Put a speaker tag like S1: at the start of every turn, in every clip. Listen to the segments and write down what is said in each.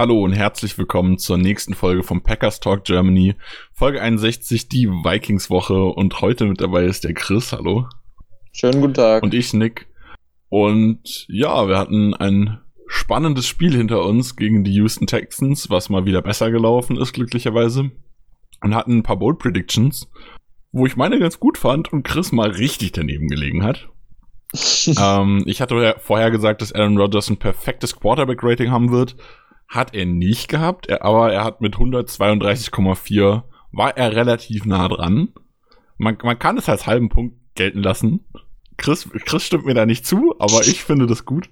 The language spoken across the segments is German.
S1: Hallo und herzlich willkommen zur nächsten Folge vom Packers Talk Germany. Folge 61, die Vikings Woche und heute mit dabei ist der Chris. Hallo.
S2: Schönen guten Tag.
S1: Und ich, Nick. Und ja, wir hatten ein spannendes Spiel hinter uns gegen die Houston Texans, was mal wieder besser gelaufen ist, glücklicherweise. Und hatten ein paar Bold Predictions, wo ich meine ganz gut fand und Chris mal richtig daneben gelegen hat. ähm, ich hatte vorher gesagt, dass Aaron Rodgers ein perfektes Quarterback-Rating haben wird. Hat er nicht gehabt, er, aber er hat mit 132,4 war er relativ nah dran. Man, man kann es als halben Punkt gelten lassen. Chris, Chris stimmt mir da nicht zu, aber ich finde das gut.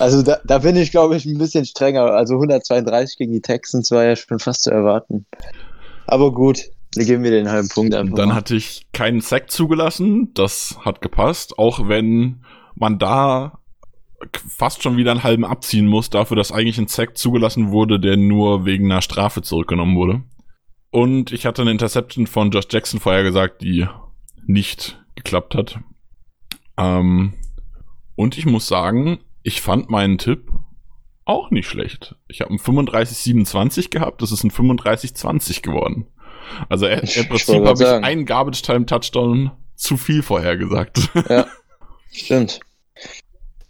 S2: Also da, da bin ich, glaube ich, ein bisschen strenger. Also 132 gegen die Texans war ja schon fast zu erwarten. Aber gut, wir geben mir den halben Punkt einfach.
S1: Dann hatte ich keinen Sack zugelassen, das hat gepasst, auch wenn man da fast schon wieder einen halben abziehen muss, dafür, dass eigentlich ein Sack zugelassen wurde, der nur wegen einer Strafe zurückgenommen wurde. Und ich hatte eine Interception von Josh Jackson vorher gesagt, die nicht geklappt hat. Ähm, und ich muss sagen, ich fand meinen Tipp auch nicht schlecht. Ich habe einen 35-27 gehabt, das ist ein 35-20 geworden. Also im Prinzip habe ich einen Garbage Time Touchdown zu viel vorhergesagt.
S2: Ja, stimmt.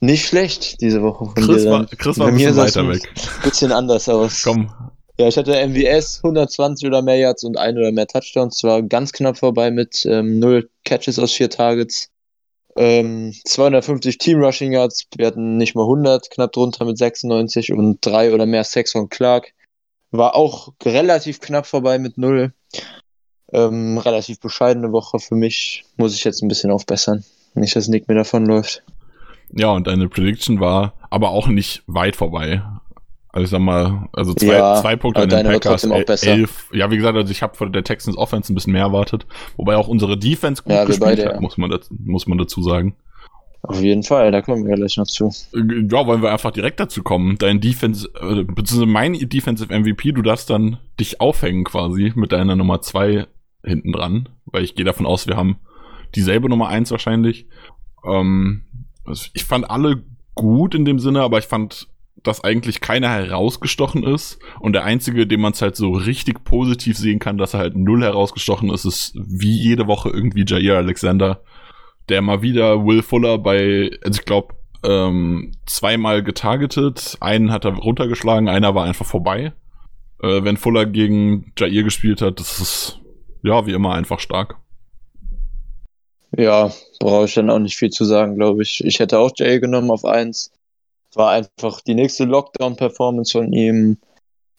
S2: Nicht schlecht diese Woche von
S1: Chris
S2: dir.
S1: War, Chris war ein bisschen weiter weg.
S2: Bisschen anders aus.
S1: Komm.
S2: Ja, ich hatte MWS 120 oder mehr Yards und ein oder mehr Touchdowns. Zwar ganz knapp vorbei mit ähm, null Catches aus vier Targets. Ähm, 250 Team Rushing Yards. Wir hatten nicht mal 100, knapp drunter mit 96 und drei oder mehr Sacks von Clark. War auch relativ knapp vorbei mit null. Ähm, relativ bescheidene Woche für mich. Muss ich jetzt ein bisschen aufbessern. Nicht, dass Nick mir davonläuft.
S1: Ja, und deine Prediction war aber auch nicht weit vorbei. Also ich sag mal, also zwei,
S2: Ja,
S1: zwei Punkte an den Packers, elf. Ja, wie gesagt, also ich habe von der Texans Offense ein bisschen mehr erwartet. Wobei auch unsere Defense gut
S2: Ja,
S1: gespielt
S2: beide,
S1: hat, muss, man dazu, muss man dazu sagen.
S2: Auf jeden Fall, da kommen wir gleich noch zu.
S1: Äh, Ja, wollen wir einfach direkt dazu kommen. Dein Defense, äh, beziehungsweise mein Defensive MVP, du darfst dann dich aufhängen quasi mit deiner Nummer zwei hinten dran, weil ich gehe davon aus, wir haben dieselbe Nummer eins wahrscheinlich. Ähm, ich fand alle gut in dem Sinne, aber ich fand, dass eigentlich keiner herausgestochen ist und der einzige, den man es halt so richtig positiv sehen kann, dass er halt null herausgestochen ist, ist wie jede Woche irgendwie Jair Alexander, der mal wieder Will Fuller bei, also ich glaube, ähm, zweimal getargetet, einen hat er runtergeschlagen, einer war einfach vorbei. Äh, wenn Fuller gegen Jair gespielt hat, das ist ja wie immer einfach stark.
S2: Ja, brauche ich dann auch nicht viel zu sagen, glaube ich. Ich hätte auch Jay genommen auf 1. War einfach die nächste Lockdown-Performance von ihm.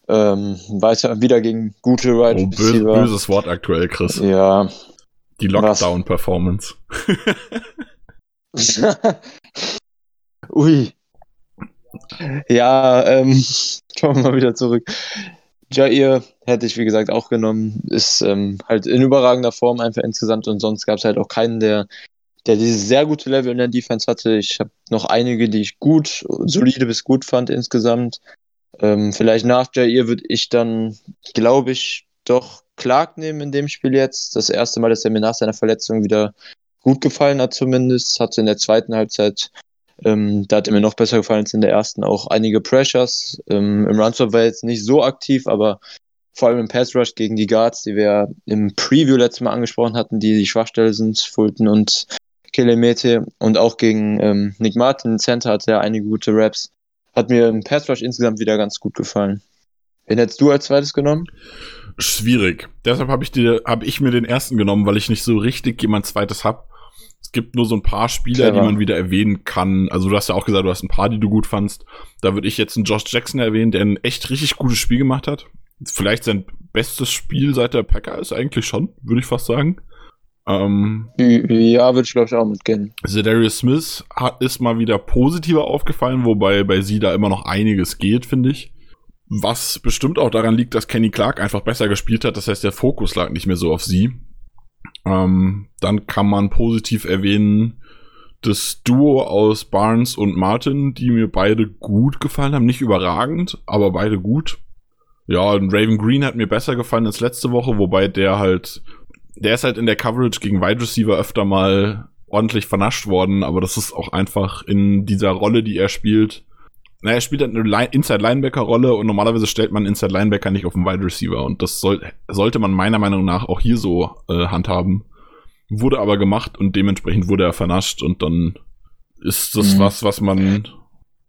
S2: Ähm, weiß ja wieder gegen gute Wide
S1: Oh, böse, böses Wort aktuell, Chris.
S2: Ja.
S1: Die Lockdown-Performance.
S2: Ui. Ja, ähm, kommen wir mal wieder zurück. Jair hätte ich, wie gesagt, auch genommen. Ist ähm, halt in überragender Form einfach insgesamt und sonst gab es halt auch keinen, der, der dieses sehr gute Level in der Defense hatte. Ich habe noch einige, die ich gut, solide bis gut fand insgesamt. Ähm, vielleicht nach Jair würde ich dann, glaube ich, doch Clark nehmen in dem Spiel jetzt. Das erste Mal, dass er mir nach seiner Verletzung wieder gut gefallen hat, zumindest. Hatte in der zweiten Halbzeit ähm, da hat er mir noch besser gefallen als in der ersten. Auch einige Pressures. Ähm, Im Runstop war er jetzt nicht so aktiv, aber vor allem im Pass Rush gegen die Guards, die wir im Preview letztes Mal angesprochen hatten, die die Schwachstelle sind, Fulton und Kelemete. Und auch gegen ähm, Nick Martin, Center, hatte er einige gute Raps. Hat mir im Pass Rush insgesamt wieder ganz gut gefallen. Wen hättest du als zweites genommen?
S1: Schwierig. Deshalb habe ich, hab ich mir den ersten genommen, weil ich nicht so richtig jemand zweites hab. Es gibt nur so ein paar Spieler,
S2: Clever.
S1: die man wieder erwähnen kann. Also du hast ja auch gesagt, du hast ein paar, die du gut fandst. Da würde ich jetzt einen Josh Jackson erwähnen, der ein echt richtig gutes Spiel gemacht hat. Vielleicht sein bestes Spiel seit der Packer ist eigentlich schon, würde ich fast sagen. Ähm,
S2: Ja, würde ich glaube ich auch mitgehen.
S1: Zedarius Smith hat, ist mal wieder positiver aufgefallen, wobei bei sie da immer noch einiges geht, finde ich. Was bestimmt auch daran liegt, dass Kenny Clark einfach besser gespielt hat. Das heißt, der Fokus lag nicht mehr so auf sie. Ähm, dann kann man positiv erwähnen, das Duo aus Barnes und Martin, die mir beide gut gefallen haben. Nicht überragend, aber beide gut. Ja, und Raven Green hat mir besser gefallen als letzte Woche, wobei der halt, der ist halt in der Coverage gegen Wide Receiver öfter mal ordentlich vernascht worden, aber das ist auch einfach in dieser Rolle, die er spielt. Na, er spielt halt eine Inside-Linebacker-Rolle und normalerweise stellt man Inside-Linebacker nicht auf den Wide Receiver und das soll, sollte man meiner Meinung nach auch hier so äh, handhaben. Wurde aber gemacht und dementsprechend wurde er vernascht und dann ist das mhm. was, was man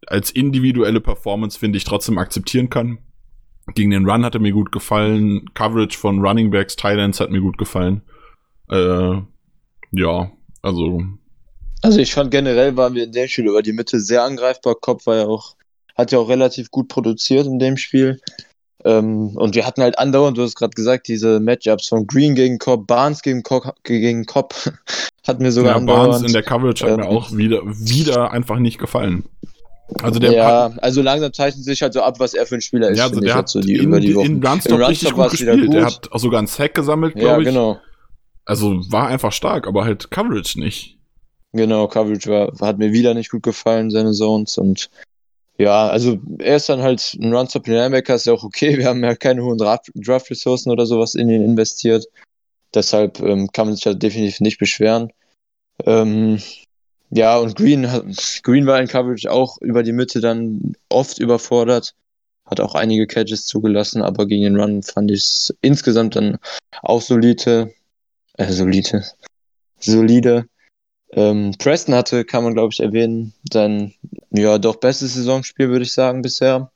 S1: als individuelle Performance, finde ich, trotzdem akzeptieren kann. Gegen den Run hat er mir gut gefallen. Coverage von Running Backs, Thailands hat mir gut gefallen. Äh, ja, also.
S2: Also ich fand generell waren wir in dem Spiel über die Mitte sehr angreifbar. Kopf war ja auch, hat ja auch relativ gut produziert in dem Spiel. Ähm, und wir hatten halt andauernd, du hast gerade gesagt, diese Matchups von Green gegen Cobb, Barnes gegen Cobb, gegen Cobb hat mir sogar
S1: ja, andauernd. Barnes in der Coverage hat ähm, mir auch wieder, wieder einfach nicht gefallen.
S2: Also der ja, hat, also langsam zeichnet sich halt so ab, was er für ein Spieler ist.
S1: Ja, also der hat so die, in, über die Wochen. in Runstop richtig gut gespielt. Gut. Der hat auch sogar einen Sack gesammelt, glaube ja, ich. genau. Also war einfach stark, aber halt Coverage nicht.
S2: Genau, Coverage war, hat mir wieder nicht gut gefallen, seine Zones und ja, also er ist dann halt ein Run-Stop Linebacker, ist ja auch okay. Wir haben ja keine hohen Draft-Ressourcen oder sowas in ihn investiert. Deshalb ähm, kann man sich halt definitiv nicht beschweren. Ähm, ja, und Green, Green war in Coverage auch über die Mitte dann oft überfordert. Hat auch einige Catches zugelassen, aber gegen den Run fand ich es insgesamt dann auch solide. Äh, solide. Solide. Ähm, Preston hatte, kann man glaube ich erwähnen, sein ja doch bestes Saisonspiel, würde ich sagen, bisher.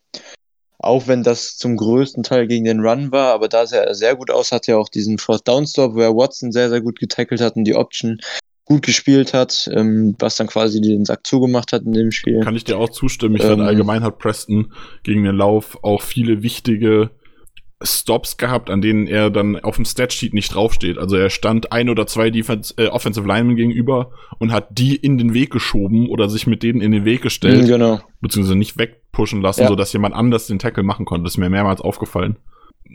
S2: Auch wenn das zum größten Teil gegen den Run war, aber da sah er sehr gut aus, hat ja auch diesen Fourth Down Stop, wo er Watson sehr, sehr gut getackelt hat und die Option gut gespielt hat, ähm, was dann quasi den Sack zugemacht hat in dem Spiel.
S1: Kann ich dir auch zustimmen. Ich ähm, finde allgemein hat Preston gegen den Lauf auch viele wichtige Stops gehabt, an denen er dann auf dem Statsheet nicht draufsteht. Also er stand ein oder zwei Defense, äh, Offensive Linemen gegenüber und hat die in den Weg geschoben oder sich mit denen in den Weg gestellt. Genau. Beziehungsweise nicht wegpushen lassen, ja. sodass jemand anders den Tackle machen konnte. Das ist mir mehrmals aufgefallen.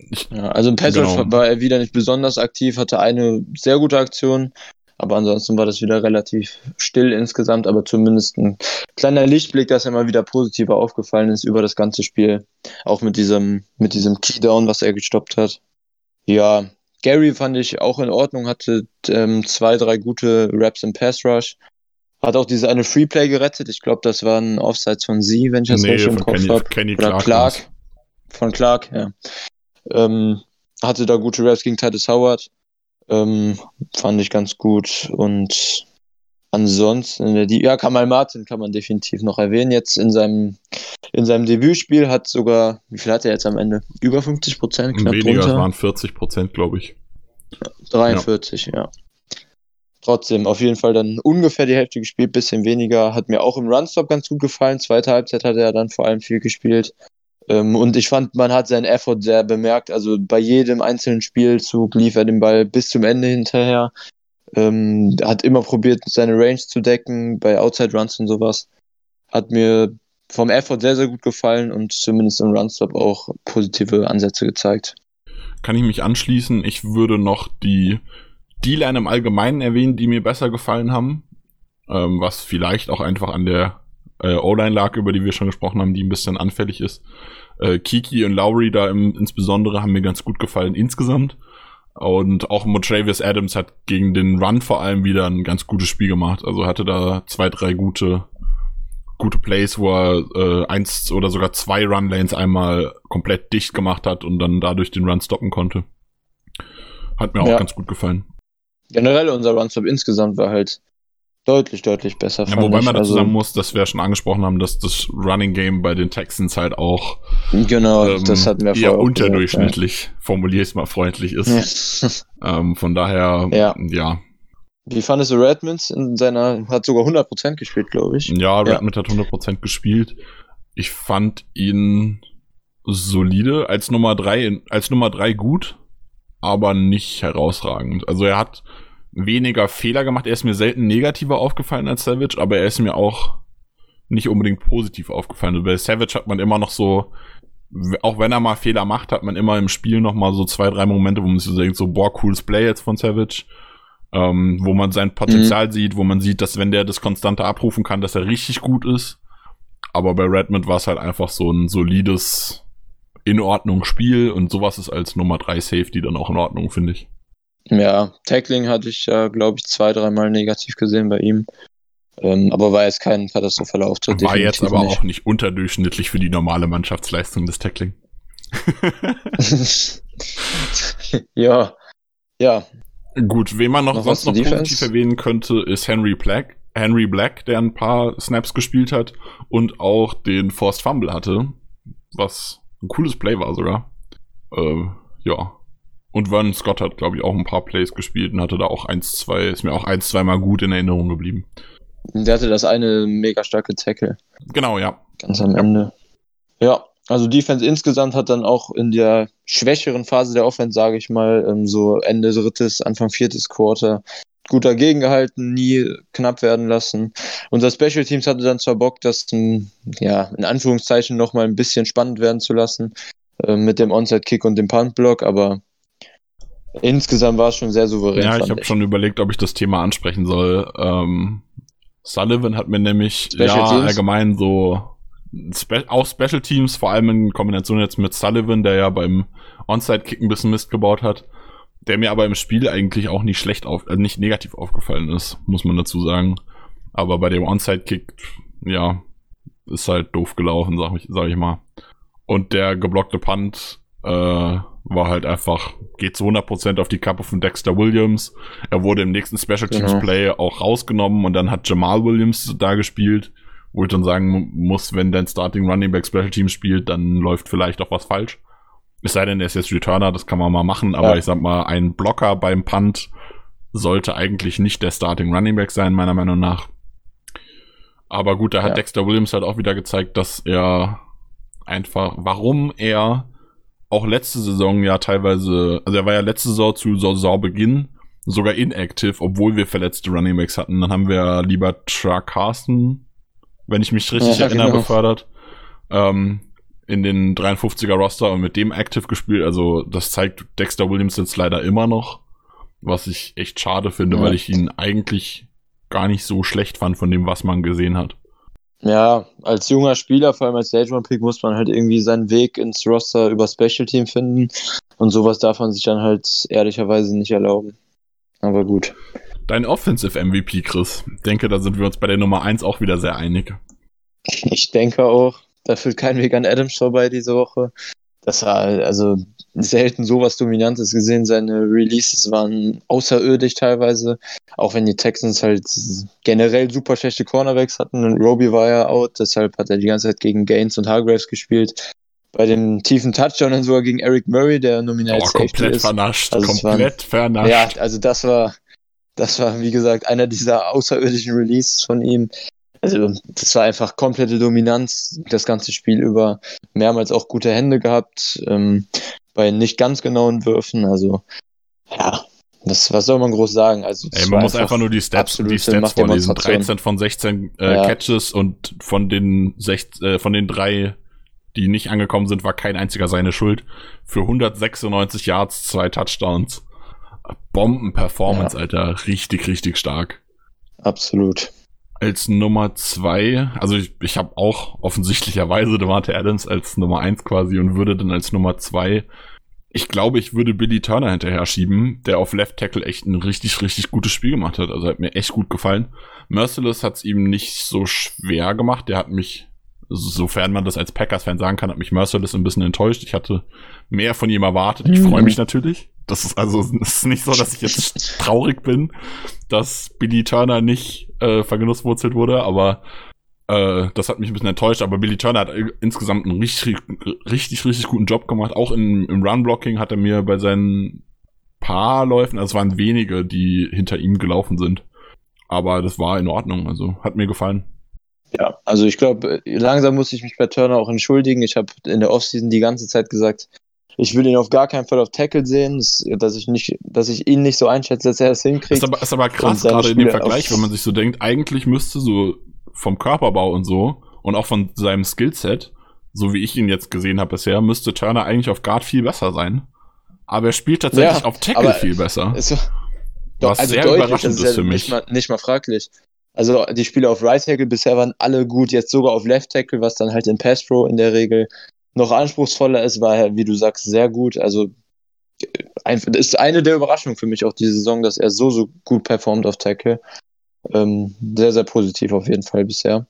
S2: Ich, ja, also im Pass genau. war er wieder nicht besonders aktiv, hatte eine sehr gute Aktion, aber ansonsten war das wieder relativ still insgesamt, aber zumindest ein kleiner Lichtblick, dass er mal wieder positiver aufgefallen ist über das ganze Spiel. Auch mit diesem, mit diesem Keydown, was er gestoppt hat. Ja, Gary fand ich auch in Ordnung, hatte ähm, zwei, drei gute Raps im Pass Rush. Hat auch diese eine Freeplay gerettet. Ich glaube, das war ein Offsides von sie, wenn ich das nee, richtig im Kopf habe. Oder Clark. Clark. Von Clark, ja. Ähm, hatte da gute Raps gegen Titus Howard. Ähm, fand ich ganz gut. Und ansonsten, die, ja, Kamal Martin kann man definitiv noch erwähnen. Jetzt in seinem, in seinem Debütspiel hat sogar, wie viel hat er jetzt am Ende? Über 50 Prozent,
S1: knapp Weniger, drunter. waren 40 Prozent, glaube ich.
S2: 43, ja. ja. Trotzdem, auf jeden Fall dann ungefähr die Hälfte gespielt, bisschen weniger. Hat mir auch im Runstop ganz gut gefallen. Zweite Halbzeit hat er dann vor allem viel gespielt. Ähm, und ich fand, man hat seinen Effort sehr bemerkt. Also bei jedem einzelnen Spielzug lief er den Ball bis zum Ende hinterher. Ähm, hat immer probiert, seine Range zu decken, bei Outside Runs und sowas. Hat mir vom Effort sehr, sehr gut gefallen und zumindest im Runstop auch positive Ansätze gezeigt.
S1: Kann ich mich anschließen. Ich würde noch die D-Line im Allgemeinen erwähnen, die mir besser gefallen haben. Ähm, was vielleicht auch einfach an der äh, O-Line lag, über die wir schon gesprochen haben, die ein bisschen anfällig ist. Äh, Kiki und Lowry da im, insbesondere haben mir ganz gut gefallen insgesamt. Und auch Motravius Adams hat gegen den Run vor allem wieder ein ganz gutes Spiel gemacht. Also hatte da zwei, drei gute, gute Plays, wo er äh, eins oder sogar zwei Run-Lanes einmal komplett dicht gemacht hat und dann dadurch den Run stoppen konnte. Hat mir auch ja. ganz gut gefallen.
S2: Generell unser Run-Stop insgesamt war halt deutlich, deutlich besser.
S1: Ja, wobei man dazu also, sagen muss, dass wir schon angesprochen haben, dass das Running Game bei den Texans halt auch
S2: genau, ähm, das hatten wir
S1: eher unterdurchschnittlich, ja. formuliere ich es mal freundlich ist. ähm, von daher, ja. ja.
S2: Wie fandest du Redmonds in seiner, hat sogar 100% gespielt, glaube ich.
S1: Ja, Redmond ja. hat 100% gespielt. Ich fand ihn solide, als Nummer drei, als Nummer drei gut, aber nicht herausragend. Also er hat weniger Fehler gemacht. Er ist mir selten negativer aufgefallen als Savage, aber er ist mir auch nicht unbedingt positiv aufgefallen. Also bei Savage hat man immer noch so auch wenn er mal Fehler macht, hat man immer im Spiel noch mal so zwei, drei Momente, wo man sich so denkt, so, boah, cooles Play jetzt von Savage. Ähm, wo man sein Potenzial mhm. sieht, wo man sieht, dass wenn der das konstante abrufen kann, dass er richtig gut ist. Aber bei Redmond war es halt einfach so ein solides, in Ordnung Spiel und sowas ist als Nummer 3 Safety dann auch in Ordnung, finde ich.
S2: Ja, Tackling hatte ich ja, glaube ich, zwei, dreimal negativ gesehen bei ihm. Ähm, aber war jetzt kein katastrophaler Auftritt.
S1: War jetzt aber nicht. auch nicht unterdurchschnittlich für die normale Mannschaftsleistung des Tackling.
S2: ja, ja.
S1: Gut, wen man noch, noch sonst noch Defense? positiv erwähnen könnte, ist Henry Black. Henry Black, der ein paar Snaps gespielt hat und auch den Forced Fumble hatte, was ein cooles Play war sogar. Äh, ja. Und Vernon Scott hat, glaube ich, auch ein paar Plays gespielt und hatte da auch eins, zwei, ist mir auch eins, zweimal gut in Erinnerung geblieben.
S2: Der hatte das eine mega starke Tackle.
S1: Genau, ja.
S2: Ganz am Ende. Ja, also Defense insgesamt hat dann auch in der schwächeren Phase der Offense, sage ich mal, ähm, so Ende drittes, Anfang viertes Quarter gut dagegen gehalten, nie knapp werden lassen. Unser Special Teams hatte dann zwar Bock, das ja, in Anführungszeichen nochmal ein bisschen spannend werden zu lassen äh, mit dem Onside-Kick und dem Punt-Block, aber insgesamt war es schon sehr souverän.
S1: Ja, ich habe schon überlegt, ob ich das Thema ansprechen soll. Ähm, Sullivan hat mir nämlich Special ja Teams? allgemein so Spe auch Special Teams, vor allem in Kombination jetzt mit Sullivan, der ja beim Onside-Kick ein bisschen Mist gebaut hat, der mir aber im Spiel eigentlich auch nicht schlecht auf, äh, nicht negativ aufgefallen ist, muss man dazu sagen. Aber bei dem Onside-Kick, ja, ist halt doof gelaufen, sag ich, sag ich mal. Und der geblockte Punt äh, war halt einfach, geht zu 100% auf die Kappe von Dexter Williams. Er wurde im nächsten Special Teams genau. Play auch rausgenommen und dann hat Jamal Williams da gespielt, wo ich dann sagen muss, wenn dein Starting Running Back Special Teams spielt, dann läuft vielleicht auch was falsch. Es sei denn, er ist jetzt Returner, das kann man mal machen, aber ja. ich sag mal, ein Blocker beim Punt sollte eigentlich nicht der Starting Running Back sein, meiner Meinung nach. Aber gut, da hat ja. Dexter Williams halt auch wieder gezeigt, dass er einfach, warum er auch letzte Saison ja teilweise, also er war ja letzte Saison zu Saisonbeginn sogar inactive, obwohl wir verletzte Running Backs hatten. Dann haben wir lieber Truck Carsten, wenn ich mich richtig ja, erinnere, genau. befördert. Ähm, in den 53er Roster und mit dem active gespielt. Also das zeigt Dexter Williams jetzt leider immer noch, was ich echt schade finde, ja. weil ich ihn eigentlich gar nicht so schlecht fand von dem, was man gesehen hat.
S2: Ja, als junger Spieler, vor allem als Stage One Pick, muss man halt irgendwie seinen Weg ins Roster über Special Team finden. Und sowas darf man sich dann halt ehrlicherweise nicht erlauben. Aber gut.
S1: Dein Offensive MVP, Chris. Ich denke, da sind wir uns bei der Nummer 1 auch wieder sehr einig.
S2: Ich denke auch. Da führt kein Weg an Adams vorbei diese Woche. Das war also selten sowas Dominantes gesehen. Seine Releases waren außerirdisch teilweise. Auch wenn die Texans halt generell super schlechte Cornerbacks hatten. Und Roby war ja out, deshalb hat er die ganze Zeit gegen Gaines und Hargraves gespielt. Bei dem tiefen Touchdown dann sogar gegen Eric Murray, der nominell
S1: oh, komplett ist. vernascht, also komplett waren, vernascht.
S2: Ja, also das war, das war, wie gesagt, einer dieser außerirdischen Releases von ihm. Also, das war einfach komplette Dominanz, das ganze Spiel über. Mehrmals auch gute Hände gehabt, ähm, bei nicht ganz genauen Würfen. Also, ja, das, was soll man groß sagen? Also,
S1: Ey, man muss einfach, einfach nur die Stats, die Stats vorlesen. 13 von 16 äh, ja. Catches und von den, sech, äh, von den drei, die nicht angekommen sind, war kein einziger seine Schuld. Für 196 Yards, zwei Touchdowns. Bomben-Performance, ja. Alter. Richtig, richtig stark.
S2: Absolut
S1: als Nummer zwei, also ich, ich habe auch offensichtlicherweise Devante Adams als Nummer eins quasi und würde dann als Nummer zwei, ich glaube, ich würde Billy Turner hinterher schieben, der auf Left Tackle echt ein richtig, richtig gutes Spiel gemacht hat. Also hat mir echt gut gefallen. Merciless hat es ihm nicht so schwer gemacht. Der hat mich, sofern man das als Packers-Fan sagen kann, hat mich Merciless ein bisschen enttäuscht. Ich hatte mehr von ihm erwartet. Ich freue mich natürlich. Das ist also es ist nicht so, dass ich jetzt traurig bin, dass Billy Turner nicht äh, vergenusswurzelt wurde, aber äh, das hat mich ein bisschen enttäuscht. Aber Billy Turner hat insgesamt einen richtig, richtig, richtig guten Job gemacht. Auch in, im Run-Blocking hat er mir bei seinen paar Läufen, also es waren wenige, die hinter ihm gelaufen sind. Aber das war in Ordnung, also hat mir gefallen.
S2: Ja, also ich glaube, langsam muss ich mich bei Turner auch entschuldigen. Ich habe in der Offseason die ganze Zeit gesagt, ich will ihn auf gar keinen Fall auf Tackle sehen, dass ich nicht, dass ich ihn nicht so einschätze, dass er es hinkriegt.
S1: Ist aber, ist aber krass, gerade in dem Vergleich, wenn man sich so denkt, eigentlich müsste so vom Körperbau und so und auch von seinem Skillset so wie ich ihn jetzt gesehen habe bisher, müsste Turner eigentlich auf Guard viel besser sein. Aber er spielt tatsächlich
S2: Ja,
S1: auf Tackle viel besser.
S2: Es,
S1: Was sehr
S2: deutlich,
S1: überraschend
S2: das
S1: ist
S2: ja
S1: für mich.
S2: Nicht mal, nicht mal fraglich. Also die Spiele auf Right Tackle bisher waren alle gut, jetzt sogar auf Left Tackle, was dann halt in Pass Pro in der Regel noch anspruchsvoller ist, war er, wie du sagst, sehr gut. Also ein, ist eine der Überraschungen für mich auch diese Saison, dass er so, so gut performt auf Tackle. Ähm, sehr, sehr positiv auf jeden Fall bisher.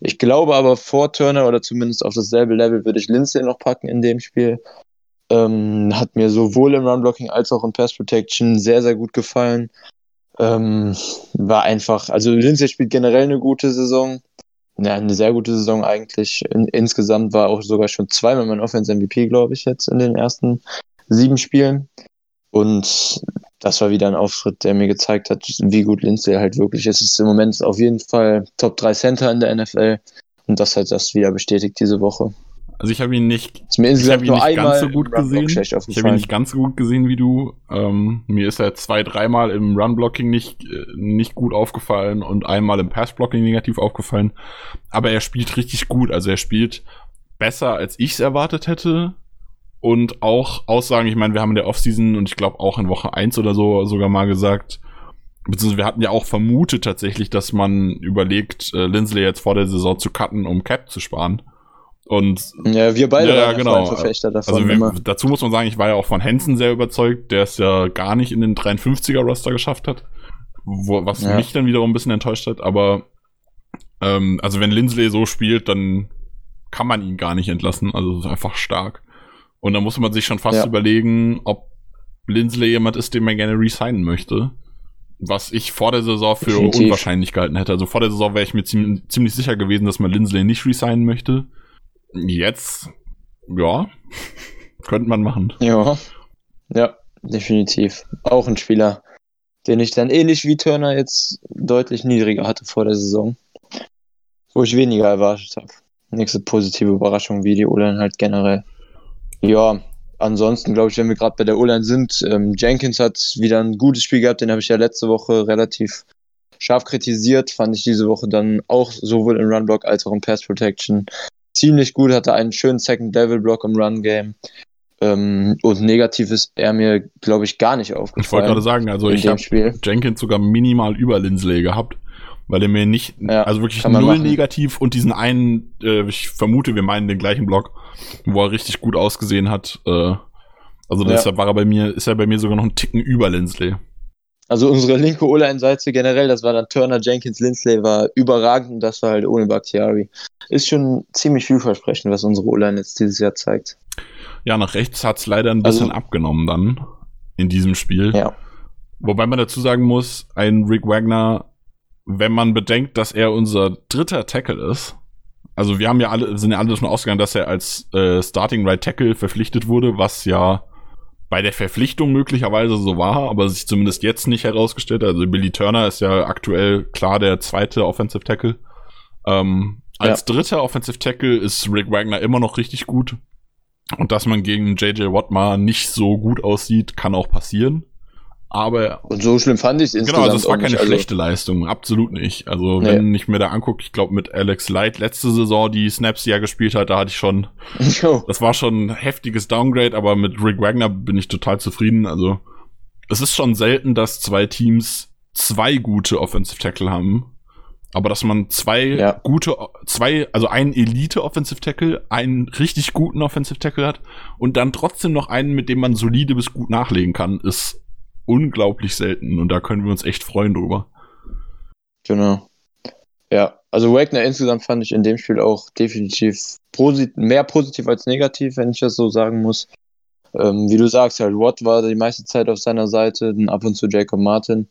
S2: Ich glaube aber vor Turner oder zumindest auf dasselbe Level würde ich Lindsay noch packen in dem Spiel. Ähm, hat mir sowohl im Run-Blocking als auch in Pass-Protection sehr, sehr gut gefallen. Ähm, war einfach, also Lindsay spielt generell eine gute Saison. Ja, eine sehr gute Saison eigentlich. In, insgesamt war auch sogar schon zweimal mein Offense-MVP, glaube ich, jetzt in den ersten sieben Spielen. Und das war wieder ein Auftritt, der mir gezeigt hat, wie gut Lindsay halt wirklich ist. Es ist im Moment auf jeden Fall Top 3 Center in der NFL. Und das hat das wieder bestätigt diese Woche.
S1: Also ich habe ihn nicht,
S2: Ist mir
S1: ich habe ihn nicht ganz so gut gesehen. Ich habe ihn nicht ganz so gut gesehen wie du. Ähm, mir ist er zwei, dreimal im Run-Blocking nicht, äh, nicht gut aufgefallen und einmal im Pass-Blocking negativ aufgefallen. Aber er spielt richtig gut. Also er spielt besser, als ich es erwartet hätte. Und auch Aussagen, ich meine, wir haben in der Offseason und ich glaube auch in Woche 1 oder so sogar mal gesagt, beziehungsweise wir hatten ja auch vermutet tatsächlich, dass man überlegt, äh, Lindsley jetzt vor der Saison zu cutten, um Cap zu sparen. Und
S2: Ja, wir beide
S1: Ja, ja, genau.
S2: Verfechter davon.
S1: also wir,
S2: immer.
S1: dazu muss man sagen, ich war ja auch von Hansen sehr überzeugt, der es ja gar nicht in den 53er-Roster geschafft hat. Wo, was
S2: Ja.
S1: mich dann wiederum ein bisschen enttäuscht hat. Aber ähm, also wenn Lindsley so spielt, dann kann man ihn gar nicht entlassen. Also ist einfach stark. Und da muss man sich schon fast
S2: Ja.
S1: überlegen, ob Lindsley jemand ist, den man gerne resignen möchte. Was ich vor der Saison für
S2: Definitiv.
S1: unwahrscheinlich gehalten hätte. Also vor der Saison wäre ich mir ziemlich, ziemlich sicher gewesen, dass man Lindsley nicht resignen möchte. Jetzt, ja, könnte man machen.
S2: Ja. Ja, definitiv. Auch ein Spieler, den ich dann ähnlich wie Turner jetzt deutlich niedriger hatte vor der Saison. Wo ich weniger erwartet habe. Nächste positive Überraschung, wie die O-Line halt generell. Ja, ansonsten glaube ich, wenn wir gerade bei der O-Line sind, ähm, Jenkins hat wieder ein gutes Spiel gehabt, den habe ich ja letzte Woche relativ scharf kritisiert, fand ich diese Woche dann auch sowohl im Run-Block als auch im Pass-Protection ziemlich gut, hatte einen schönen Second-Level-Block im Run-Game. Ähm, und negativ ist er mir, glaube ich, gar nicht
S1: Ich wollte
S2: aufgefallen
S1: gerade sagen, also ich habe. Jenkins sogar minimal über Lindsley gehabt, weil er mir nicht,
S2: Ja,
S1: also wirklich null
S2: machen.
S1: negativ und diesen einen, äh, ich vermute, wir meinen den gleichen Block, wo er richtig gut ausgesehen hat. Äh, also
S2: Ja.
S1: deshalb war er bei mir, ist er bei mir sogar noch einen Ticken über Lindsley.
S2: Also unsere linke O-Line-Seite generell, das war dann Turner, Jenkins, Lindsley, war überragend und das war halt ohne Bakhtiari. Ist schon ziemlich vielversprechend, was unsere O-Line jetzt dieses Jahr zeigt.
S1: Ja, nach rechts hat's leider ein
S2: Also-
S1: bisschen abgenommen dann in diesem Spiel.
S2: Ja.
S1: Wobei man dazu sagen muss, ein Rick Wagner, wenn man bedenkt, dass er unser dritter Tackle ist, also wir haben ja alle, sind ja alle schon ausgegangen, dass er als äh, Starting Right Tackle verpflichtet wurde, was ja bei der Verpflichtung möglicherweise so war, aber sich zumindest jetzt nicht herausgestellt hat. Also Billy Turner ist ja aktuell klar der zweite Offensive Tackle. Ähm, als dritter Offensive Tackle ist Rick Wagner immer noch richtig gut. Und dass man gegen JJ Watt mal nicht so gut aussieht, kann auch passieren. Aber
S2: Und so schlimm fand ich es insgesamt
S1: Genau, also es war keine
S2: nicht. Also,
S1: schlechte Leistung, absolut nicht. Also
S2: Nee.
S1: wenn ich mir da angucke, ich glaube mit Alex Light letzte Saison die Snaps, die er gespielt hat, da hatte ich schon,
S2: Jo.
S1: das war schon ein heftiges Downgrade, aber mit Rick Wagner bin ich total zufrieden. Also es ist schon selten, dass zwei Teams zwei gute Offensive Tackle haben. Aber dass man zwei
S2: Ja.
S1: gute, zwei, also einen Elite Offensive Tackle, einen richtig guten Offensive Tackle hat und dann trotzdem noch einen, mit dem man solide bis gut nachlegen kann, ist unglaublich selten und da können wir uns echt freuen drüber.
S2: Genau. Ja, also Wagner insgesamt fand ich in dem Spiel auch definitiv posit mehr positiv als negativ, wenn ich das so sagen muss. Ähm, wie du sagst, halt, Watt war die meiste Zeit auf seiner Seite, dann ab und zu Jacob Martin.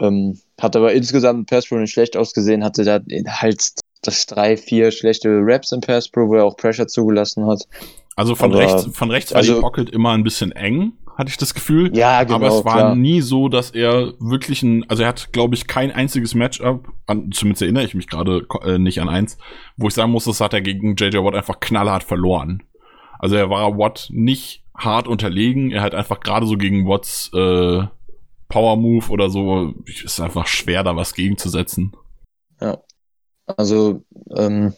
S2: Ähm, hat aber insgesamt Pass Pro nicht schlecht ausgesehen, hatte da halt das drei, vier schlechte Raps im Pass Pro, wo er auch Pressure zugelassen hat.
S1: Also von
S2: Aber-
S1: rechts, von rechts war die
S2: also-
S1: Pocket immer ein bisschen eng, hatte ich das Gefühl.
S2: Ja, genau.
S1: aber es war
S2: klar.
S1: nie so, dass er wirklich ein, also er hat, glaube ich, kein einziges Matchup, an, zumindest erinnere ich mich gerade äh, nicht an eins, wo ich sagen muss, das hat er gegen JJ Watt einfach knallhart verloren. Also er war Watt nicht hart unterlegen, er hat einfach gerade so gegen Watts äh, Power Move oder so, ist einfach schwer, da was gegenzusetzen.
S2: Also, ähm,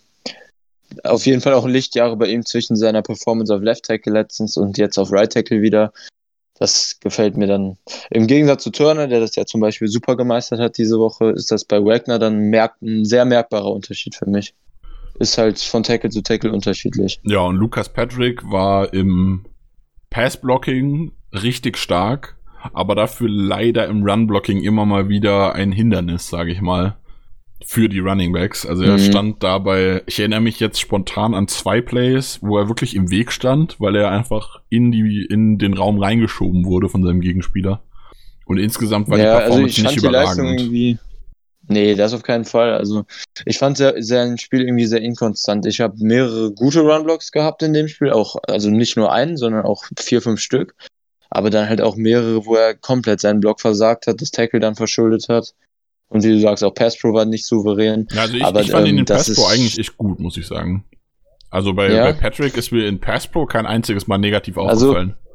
S2: auf jeden Fall auch Lichtjahre bei ihm zwischen seiner Performance auf Left Tackle letztens und jetzt auf Right Tackle wieder. Das gefällt mir dann. Im Gegensatz zu Turner, der das ja zum Beispiel super gemeistert hat diese Woche, ist das bei Wagner dann merk ein sehr merkbarer Unterschied für mich. Ist halt von Tackle zu Tackle unterschiedlich.
S1: Ja, und Lucas Patrick war im Pass-Blocking richtig stark, aber dafür leider im Run-Blocking immer mal wieder ein Hindernis, sage ich mal für die Running Backs. Also er mhm. stand dabei, ich erinnere mich jetzt spontan an zwei Plays, wo er wirklich im Weg stand, weil er einfach in die, in den Raum reingeschoben wurde von seinem Gegenspieler. Und insgesamt war
S2: ja,
S1: die Performance
S2: also nicht überragend. Nee, das auf keinen Fall. Also ich fand sein Spiel irgendwie sehr inkonstant. Ich habe mehrere gute Runblocks gehabt in dem Spiel, auch also nicht nur einen, sondern auch vier, fünf Stück. Aber dann halt auch mehrere, wo er komplett seinen Block versagt hat, das Tackle dann verschuldet hat. Und wie du sagst, auch Pass Pro war nicht souverän.
S1: Ja, also ich, aber, ich fand ähm, ihn in Pass Pro eigentlich echt gut, muss ich sagen. Also bei, ja. bei Patrick ist mir in Pass Pro kein einziges Mal negativ also, aufgefallen. Also,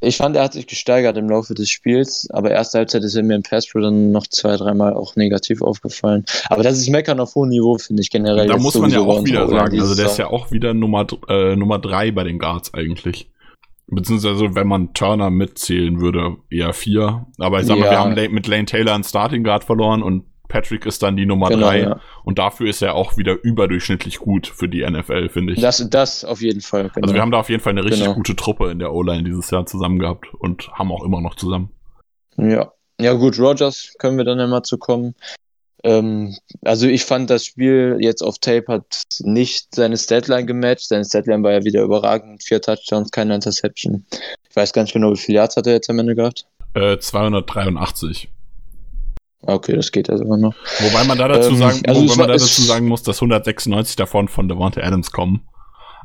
S2: ich fand, er hat sich gesteigert im Laufe des Spiels, aber erste Halbzeit ist er mir im Pass Pro dann noch zwei, dreimal auch negativ aufgefallen. Aber das ist Meckern auf hohem Niveau, finde ich generell.
S1: Da muss man ja auch wieder sagen, also der ist ja auch wieder Nummer, äh, Nummer drei bei den Guards eigentlich. Beziehungsweise, wenn man Turner mitzählen würde, eher vier. Aber ich sag ja. mal, wir haben mit Lane Taylor einen Starting Guard verloren und Patrick ist dann die Nummer genau, drei. Ja. Und dafür ist er auch wieder überdurchschnittlich gut für die NFL, finde ich.
S2: Das, das auf jeden Fall.
S1: Genau. Also wir haben da auf jeden Fall eine richtig genau. gute Truppe in der O-Line dieses Jahr zusammen gehabt und haben auch immer noch zusammen.
S2: Ja. Ja, gut, Rogers können wir dann ja mal zu kommen. Ähm, also ich fand das Spiel jetzt auf Tape hat nicht seine Statline gematcht. Seine Statline war ja wieder überragend. Vier Touchdowns, keine Interception. Ich weiß gar nicht genau, wie viele Yards hat er jetzt am Ende gehabt?
S1: Äh, 283.
S2: Okay, das geht ja sogar noch.
S1: Wobei man da dazu ähm, sagen, also wobei man da dazu sagen muss, dass 196 davon von Devonta Adams kommen.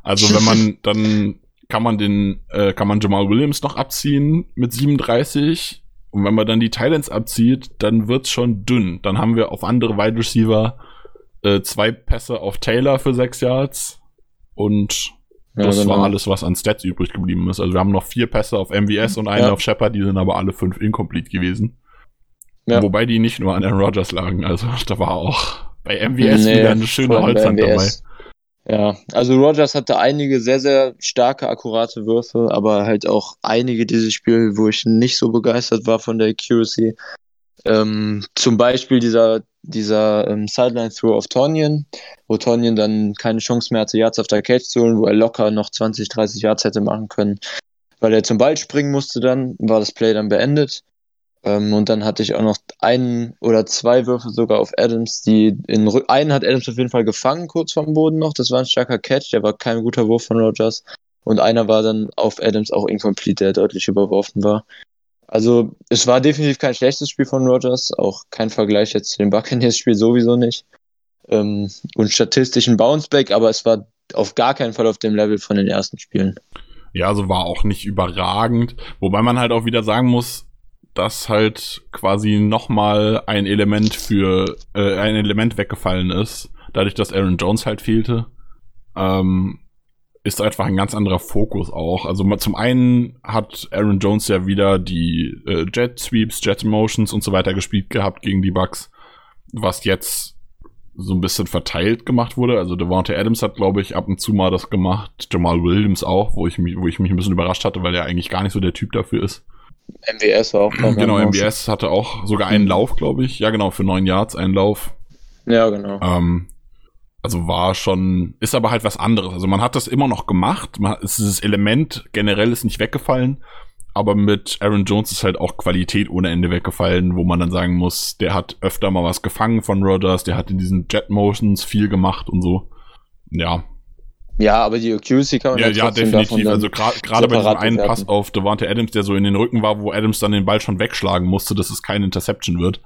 S1: Also wenn man dann kann man den äh, kann man Jamal Williams noch abziehen mit 37 und wenn man dann die Titans abzieht, dann wird's schon dünn. Dann haben wir auf andere Wide Receiver äh, zwei Pässe auf Taylor für sechs Yards und ja, das genau. war alles, was an Stats übrig geblieben ist. Also wir haben noch vier Pässe auf MVS und einen ja. auf Shepard, die sind aber alle fünf incomplete gewesen. Ja. Wobei die nicht nur an Aaron Rodgers lagen. Also da war auch bei MVS nee, wieder eine schöne Holzhand dabei.
S2: Ja, also Rogers hatte einige sehr, sehr starke, akkurate Würfe, aber halt auch einige dieses Spiel, wo ich nicht so begeistert war von der Accuracy. Ähm, zum Beispiel dieser, dieser ähm, Sideline-Throw auf Tonyan, wo Tonyan dann keine Chance mehr hatte, Yards auf der Catch zu holen, wo er locker noch 20, 30 Yards hätte machen können. Weil er zum Ball springen musste dann, war das Play dann beendet. Ähm, und dann hatte ich auch noch einen oder zwei Würfe sogar auf Adams, die in Rück einen hat Adams auf jeden Fall gefangen, kurz vom Boden noch. Das war ein starker Catch, der war kein guter Wurf von Rogers. Und einer war dann auf Adams auch incomplete, der deutlich überworfen war. Also es war definitiv kein schlechtes Spiel von Rogers, auch kein Vergleich jetzt zu dem Buccaneers-Spiel sowieso nicht. Ähm, und statistischen Bounceback, aber es war auf gar keinen Fall auf dem Level von den ersten Spielen.
S1: Ja, also war auch nicht überragend. Wobei man halt auch wieder sagen muss, dass halt quasi nochmal ein Element für äh, ein Element weggefallen ist, dadurch, dass Aaron Jones halt fehlte, ähm, ist einfach ein ganz anderer Fokus auch. Also zum einen hat Aaron Jones ja wieder die äh, Jet Sweeps, Jet Motions und so weiter gespielt gehabt gegen die Bucks, was jetzt so ein bisschen verteilt gemacht wurde. Also Devontae Adams hat, glaube ich, ab und zu mal das gemacht. Jamal Williams auch, wo ich mich, wo ich mich ein bisschen überrascht hatte, weil er eigentlich gar nicht so der Typ dafür ist.
S2: MWS war auch
S1: da. Genau, MWS hatte auch sogar einen Lauf, glaube ich. Ja, genau, für neun Yards einen Lauf.
S2: Ja, genau.
S1: Ähm, also war schon, ist aber halt was anderes. Also man hat das immer noch gemacht. Man, dieses Element generell ist nicht weggefallen. Aber mit Aaron Jones ist halt auch Qualität ohne Ende weggefallen, wo man dann sagen muss, der hat öfter mal was gefangen von Rodgers, der hat in diesen Jet Motions viel gemacht und so. Ja,
S2: ja, aber die Accuracy kann man
S1: ja, ja definitiv. Also gerade bei diesem einen Pass auf Devante Adams, der so in den Rücken war, wo Adams dann den Ball schon wegschlagen musste, dass es keine Interception wird.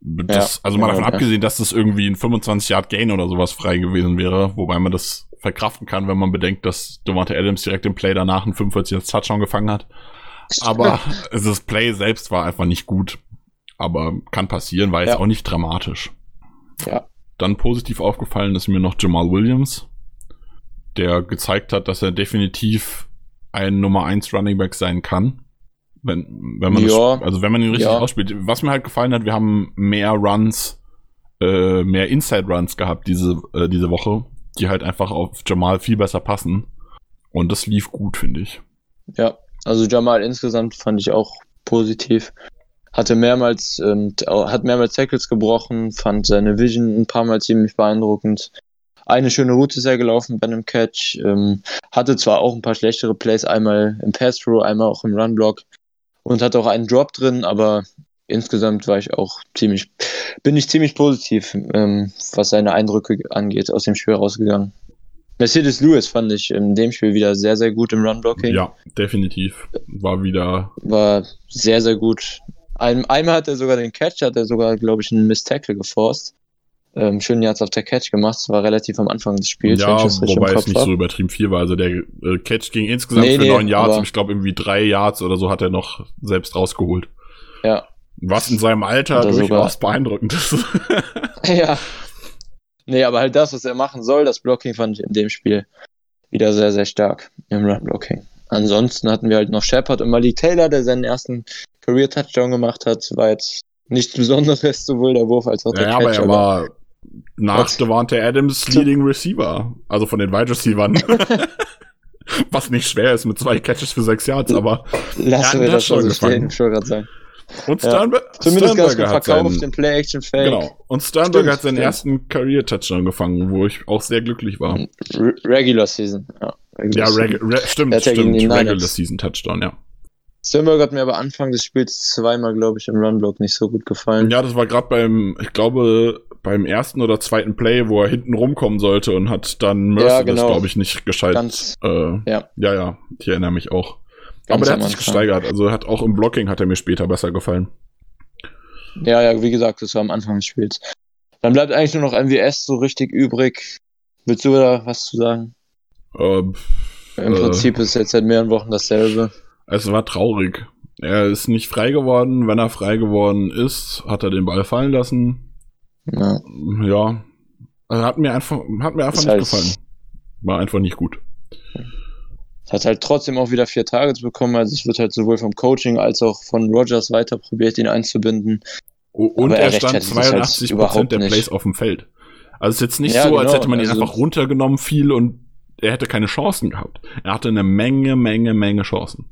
S1: Das, ja, also mal davon ja. abgesehen, dass das irgendwie ein 25 Yard Gain oder sowas frei gewesen wäre, wobei man das verkraften kann, wenn man bedenkt, dass Devante Adams direkt im Play danach einen 45 Yards Touchdown gefangen hat. Aber das Play selbst war einfach nicht gut. Aber kann passieren, war jetzt ja. auch nicht dramatisch.
S2: Ja.
S1: Dann positiv aufgefallen ist mir noch Jamal Williams der gezeigt hat, dass er definitiv ein Nummer 1 Running Back sein kann. Wenn, wenn man ja, das, also wenn man ihn richtig ja. ausspielt. Was mir halt gefallen hat, wir haben mehr Runs, äh, mehr Inside Runs gehabt diese, äh, diese Woche. die halt einfach auf Jamal viel besser passen. Und das lief gut, finde ich.
S2: Ja, also Jamal insgesamt fand ich auch positiv. Hatte mehrmals, ähm, hat mehrmals Tackles gebrochen, fand seine Vision ein paar Mal ziemlich beeindruckend. Eine schöne Route er gelaufen bei einem Catch. Ähm, hatte zwar auch ein paar schlechtere Plays, einmal im Pass-Through, einmal auch im Run-Block. Und hat auch einen Drop drin, aber insgesamt war ich auch ziemlich, bin ich ziemlich positiv, ähm, was seine Eindrücke angeht, aus dem Spiel rausgegangen. Mercedes Lewis fand ich in dem Spiel wieder sehr, sehr gut im Run-Blocking.
S1: Ja, definitiv. War wieder.
S2: War sehr, sehr gut. Ein, einmal hat er sogar den Catch, hat er sogar, glaube ich, einen Miss-Tackle geforst. Ähm, schön Yards auf der Catch gemacht. Das war relativ am Anfang des Spiels.
S1: Ja, wobei es nicht so übertrieben viel war. Also der äh, Catch ging insgesamt nee, für neun nee, Yards und ich glaube irgendwie drei Yards oder so hat er noch selbst rausgeholt.
S2: Ja.
S1: Was in seinem Alter durchaus sogar... beeindruckend ist.
S2: ja. Nee, aber halt das, was er machen soll, das Blocking fand ich in dem Spiel wieder sehr, sehr stark im Run-Blocking. Ansonsten hatten wir halt noch Shepard und Malik Taylor, der seinen ersten Career-Touchdown gemacht hat. War jetzt nichts Besonderes, sowohl der Wurf als auch der
S1: ja, Catch. Aber er war nach Devante Adams Leading Receiver, also von den Wide Receivern. Was nicht schwer ist mit zwei Catches für sechs Yards, aber
S2: lassen wir das schon so stehen, schon gerade sagen.
S1: Und Sternberg,
S2: ja. Zumindest Sternberger hat verkauft, den Play-Action-Fake. Genau.
S1: Und Sternberg stimmt, hat seinen stimmt. ersten Career-Touchdown gefangen, wo ich auch sehr glücklich war.
S2: Re Regular Season, ja.
S1: Regular ja, Reg Re stimmt, stimmt. Regular Season Touchdown, ja.
S2: Sternberg hat mir aber Anfang des Spiels zweimal, glaube ich, im Run-Block nicht so gut gefallen.
S1: Ja, das war gerade beim, ich glaube, beim ersten oder zweiten Play, wo er hinten rumkommen sollte und hat dann Merciless, ja, genau. glaube ich, nicht gescheit. Ganz, äh, ja. ja, ja, ich erinnere mich auch. Ganz Aber der hat sich gesteigert. Also hat auch im Blocking hat er mir später besser gefallen.
S2: Ja, ja, wie gesagt, das war am Anfang des Spiels. Dann bleibt eigentlich nur noch MWS so richtig übrig. Willst du da was zu sagen?
S1: Ähm,
S2: Im äh, Prinzip ist jetzt seit mehreren Wochen dasselbe.
S1: Es war traurig. Er ist nicht frei geworden. Wenn er frei geworden ist, hat er den Ball fallen lassen.
S2: Ja.
S1: Ja. Also hat mir einfach, hat mir einfach nicht halt gefallen. War einfach nicht gut.
S2: Hat halt trotzdem auch wieder vier Targets bekommen. Also es wird halt sowohl vom Coaching als auch von Rogers weiter probiert, ihn einzubinden.
S1: Und er, er stand 82 halt Prozent der Plays auf dem Feld. Also es ist jetzt nicht ja, so, als genau. hätte man ihn also, einfach runtergenommen viel und er hätte keine Chancen gehabt. Er hatte eine Menge, Menge, Menge Chancen.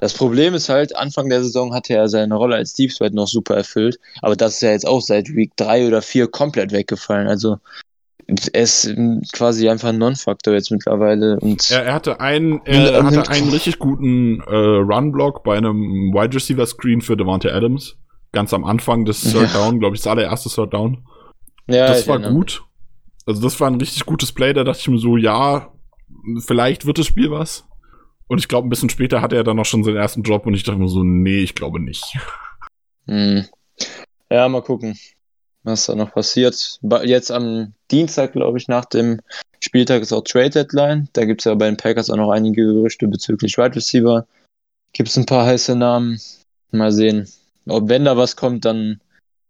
S2: Das Problem ist halt, Anfang der Saison hatte er seine Rolle als Deep Threat noch super erfüllt, aber das ist ja jetzt auch seit Week 3 oder 4 komplett weggefallen. Also er ist quasi einfach ein Non-Faktor jetzt mittlerweile. Und
S1: er, er hatte einen, er hatte einen richtig guten äh, Run-Block bei einem Wide Receiver Screen für Devante Adams. Ganz am Anfang des Third ja. Down, glaube ich, das allererste Third Down. Ja, das war gut. Also das war ein richtig gutes Play, da dachte ich mir so, ja, vielleicht wird das Spiel was. Und ich glaube, ein bisschen später hatte er dann auch schon seinen ersten Job und ich dachte mir so, nee, ich glaube nicht.
S2: Hm. Ja, mal gucken was da noch passiert. Jetzt am Dienstag, glaube ich, nach dem Spieltag ist auch Trade Deadline. Da gibt es ja bei den Packers auch noch einige Gerüchte bezüglich Wide Receiver. Gibt es ein paar heiße Namen. Mal sehen. Ob wenn da was kommt, dann.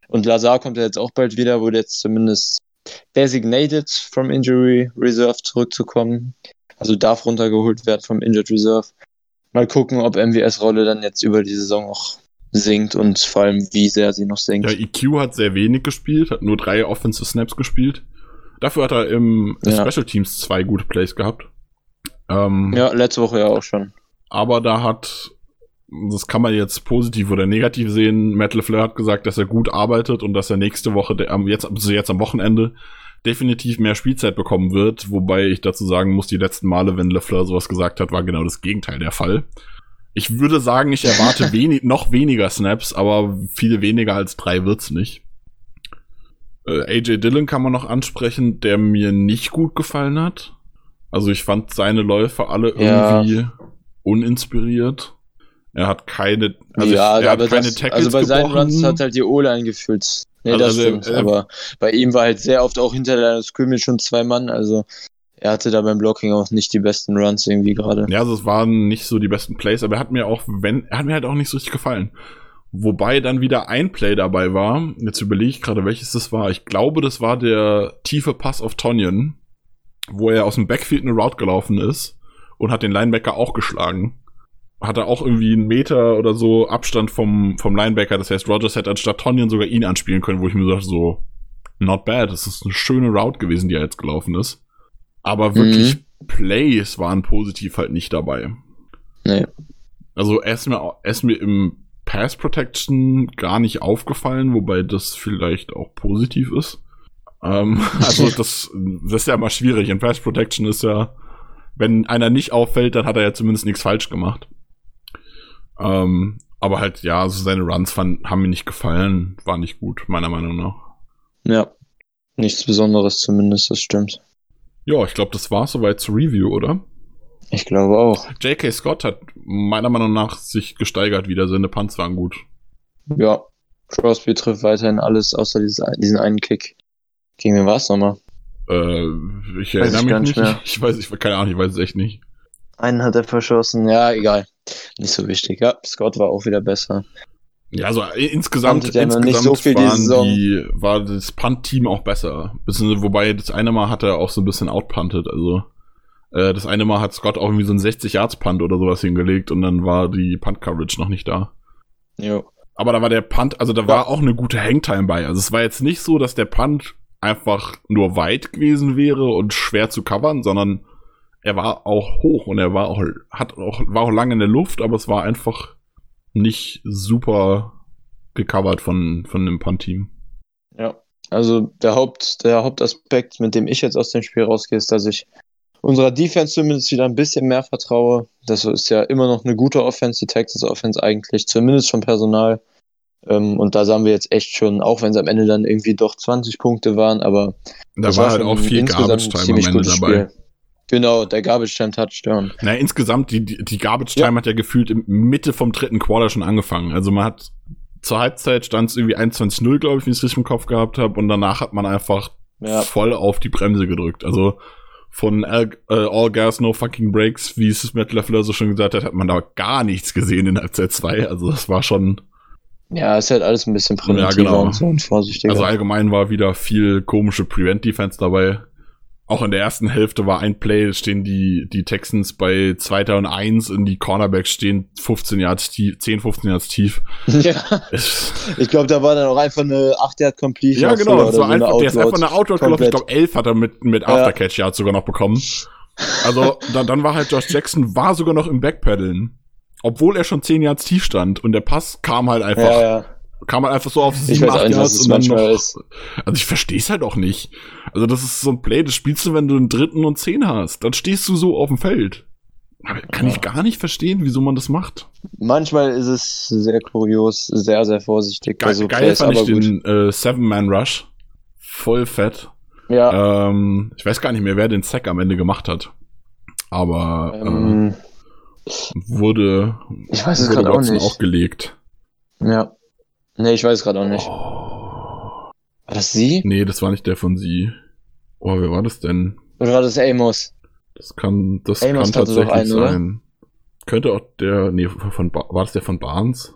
S2: Und Lazar kommt ja jetzt auch bald wieder, wurde jetzt zumindest designated from Injury Reserve zurückzukommen. Also darf runtergeholt werden vom Injured Reserve. Mal gucken, ob MWS Rolle dann jetzt über die Saison auch singt und vor allem, wie sehr sie noch singt.
S1: Ja, EQ hat sehr wenig gespielt, hat nur drei Offensive Snaps gespielt. Dafür hat er im ja. Special Teams zwei gute Plays gehabt.
S2: Ähm, ja, letzte Woche ja auch schon.
S1: Aber da hat, das kann man jetzt positiv oder negativ sehen, Matt LeFleur hat gesagt, dass er gut arbeitet und dass er nächste Woche, jetzt, also jetzt am Wochenende, definitiv mehr Spielzeit bekommen wird. Wobei ich dazu sagen muss, die letzten Male, wenn LeFleur sowas gesagt hat, war genau das Gegenteil der Fall. Ich würde sagen, ich erwarte wenig, noch weniger Snaps, aber viel weniger als drei wird's nicht. Äh, AJ Dillon kann man noch ansprechen, der mir nicht gut gefallen hat. Also ich fand seine Läufe alle irgendwie ja. uninspiriert. Er hat keine,
S2: also ja, ich, er hat keine das, Tackles Also bei gebrochen. seinen Runs hat halt die O-Line gefühlt. Nee, also das stimmt. Er, aber bei ihm war halt sehr oft auch hinter der Scrimmage schon zwei Mann. Also er hatte da beim Blocking auch nicht die besten Runs irgendwie gerade.
S1: Ja, also es waren nicht so die besten Plays, aber er hat mir auch, wenn, er hat mir halt auch nicht so richtig gefallen. Wobei dann wieder ein Play dabei war. Jetzt überlege ich gerade, welches das war. Ich glaube, das war der tiefe Pass auf Tonyan, wo er aus dem Backfield eine Route gelaufen ist und hat den Linebacker auch geschlagen. Hat er auch irgendwie einen Meter oder so Abstand vom, vom Linebacker. Das heißt, Rogers hätte anstatt Tonyan sogar ihn anspielen können, wo ich mir dachte, so, not bad. Das ist eine schöne Route gewesen, die er jetzt gelaufen ist. Aber wirklich mhm. Plays waren positiv halt nicht dabei.
S2: Nee.
S1: Also er ist mir, er ist mir im Pass Protection gar nicht aufgefallen, wobei das vielleicht auch positiv ist. Ähm, also das, das ist ja immer schwierig. In Pass Protection ist ja, wenn einer nicht auffällt, dann hat er ja zumindest nichts falsch gemacht. Ähm, aber halt, ja, also seine Runs fand, haben mir nicht gefallen, war nicht gut, meiner Meinung nach.
S2: Ja, nichts Besonderes zumindest, das stimmt.
S1: Ja, ich glaube, das war soweit zur Review, oder?
S2: Ich glaube auch.
S1: J.K. Scott hat meiner Meinung nach sich gesteigert wieder, seine Punts waren gut.
S2: Ja, Crosby trifft weiterhin alles außer dieses, diesen einen Kick. Gegen wen war es nochmal?
S1: Äh, ich erinnere mich nicht. Mehr. Ich weiß, ich keine Ahnung, ich weiß es echt nicht.
S2: Einen hat er verschossen, ja, egal. Nicht so wichtig. Ja, Scott war auch wieder besser.
S1: Ja, also äh, insgesamt, insgesamt nicht so viel waren die, war das Punt-Team auch besser. Wobei das eine Mal hat er auch so ein bisschen outpunted. Also äh, das eine Mal hat Scott auch irgendwie so ein 60-Yards-Punt oder sowas hingelegt und dann war die Punt-Coverage noch nicht da.
S2: Jo.
S1: Aber da war der Punt, also da ja. war auch eine gute Hangtime bei. Also es war jetzt nicht so, dass der Punt einfach nur weit gewesen wäre und schwer zu covern, sondern er war auch hoch und er war auch, hat auch, war auch lange in der Luft, aber es war einfach nicht super gecovert von, von dem Punt-Team.
S2: Ja, also der Haupt, der Hauptaspekt, mit dem ich jetzt aus dem Spiel rausgehe, ist, dass ich unserer Defense zumindest wieder ein bisschen mehr vertraue. Das ist ja immer noch eine gute Offense, die Texas Offense eigentlich, zumindest vom Personal. Ähm, und da sahen wir jetzt echt schon, auch wenn es am Ende dann irgendwie doch 20 Punkte waren, aber
S1: da war halt auch viel Garbage Time am Ende dabei. Spiel.
S2: Genau, der Garbage Time Touchdown.
S1: Na, insgesamt, die, die, die Garbage Time ja. hat ja gefühlt in Mitte vom dritten Quarter schon angefangen. Also man hat zur Halbzeit stand es irgendwie 21-0, glaube ich, wie ich es richtig im Kopf gehabt habe. Und danach hat man einfach ja. voll auf die Bremse gedrückt. Also von All, äh, All Gas, No Fucking Breaks, wie es Matt LaFleur so schon gesagt hat, hat man da gar nichts gesehen in Halbzeit 2. Also das war schon
S2: ja, ist halt alles ein bisschen
S1: primitiver ja, genau.
S2: und so und vorsichtiger.
S1: Also allgemein war wieder viel komische Prevent-Defense dabei. Auch in der ersten Hälfte war ein Play, stehen die, die Texans bei 2. und 1 und die Cornerbacks stehen 15 Yards tief, 10, 15 Yards tief.
S2: Ja. ich glaube, da war dann auch einfach eine 8 Yard Completion.
S1: Ja, genau, das war so einfach, der ist einfach eine Outroad gelaufen. Ich glaube, 11 hat er mit, mit Aftercatch Yards sogar noch bekommen. Also, dann, dann war halt Josh Jackson, war sogar noch im Backpedalen obwohl er schon zehn Yards tief stand und der Pass kam halt einfach, ja, ja. Kam halt einfach so auf sieben, acht Yards und dann noch, ist. also ich verstehe es halt auch nicht. Also das ist so ein Play, das spielst du, wenn du einen dritten und zehn hast, dann stehst du so auf dem Feld. Kann ja. ich gar nicht verstehen, wieso man das macht.
S2: Manchmal ist es sehr kurios, sehr, sehr vorsichtig.
S1: Ge so geil Plays, fand ich den äh, Seven-Man-Rush. Voll fett.
S2: Ja.
S1: Ähm, ich weiß gar nicht mehr, wer den Sack am Ende gemacht hat. Aber ähm, äh, wurde,
S2: ich weiß es gerade auch nicht.
S1: auch gelegt.
S2: Ja. Nee, ich weiß gerade auch nicht. War das sie?
S1: Nee, das war nicht der von sie. Oh, wer war das denn?
S2: Oder war das Amos?
S1: Das kann, das Amos kann tatsächlich einen, sein. Oder? Könnte auch der, nee, von, war das der von Barnes?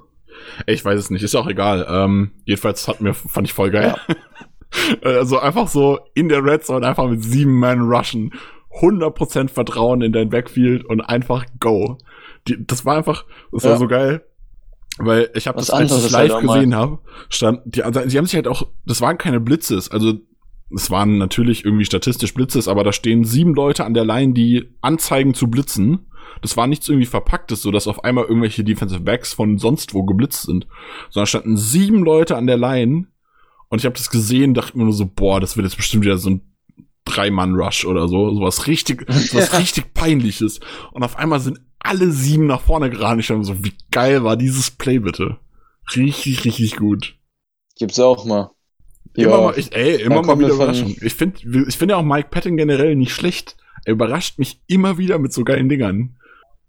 S1: Ich weiß es nicht, ist auch egal. Ähm, jedenfalls hat mir, fand ich voll geil. Ja. also einfach so in der Red Zone einfach mit sieben Mann rushen 100% Vertrauen in dein Backfield und einfach go. Die, das war einfach, das ja. war so geil. Weil ich habe das, als ich live halt gesehen habe, stand, die, also, die haben sich halt auch, das waren keine Blitzes, also es waren natürlich irgendwie statistisch Blitzes, aber da stehen sieben Leute an der Line, die anzeigen zu blitzen. Das war nichts irgendwie verpacktes, so dass auf einmal irgendwelche Defensive Backs von sonst wo geblitzt sind, sondern standen sieben Leute an der Line und ich habe das gesehen, dachte mir nur so, boah, das wird jetzt bestimmt wieder so ein Drei-Mann-Rush oder so, sowas richtig, sowas richtig peinliches. Und auf einmal sind alle sieben nach vorne gerannt. Ich dachte so, wie geil war dieses Play bitte? Richtig, richtig gut.
S2: Gibt's auch mal.
S1: Immer ja. mal, ich, ey, immer mal wieder Überraschung. Ich finde, ich finde ja auch Mike Patton generell nicht schlecht. Er überrascht mich immer wieder mit so geilen Dingern.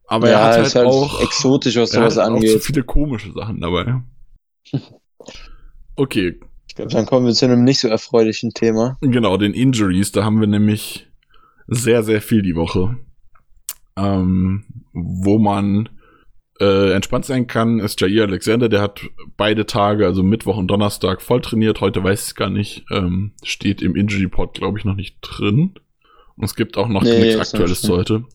S1: Aber ja, er hat halt, halt auch
S2: exotisch, was sowas angeht. Auch
S1: so viele komische Sachen dabei. Okay,
S2: ich glaube, dann kommen wir zu einem nicht so erfreulichen Thema.
S1: Genau, den Injuries. Da haben wir nämlich sehr, sehr viel die Woche. Ähm, wo man äh, entspannt sein kann, ist Jair Alexander. Der hat beide Tage, also Mittwoch und Donnerstag, voll trainiert. Heute weiß ich es gar nicht. Ähm, steht im Injury Pod, glaube ich, noch nicht drin. Und es gibt auch noch nee, nichts Aktuelles zu heute.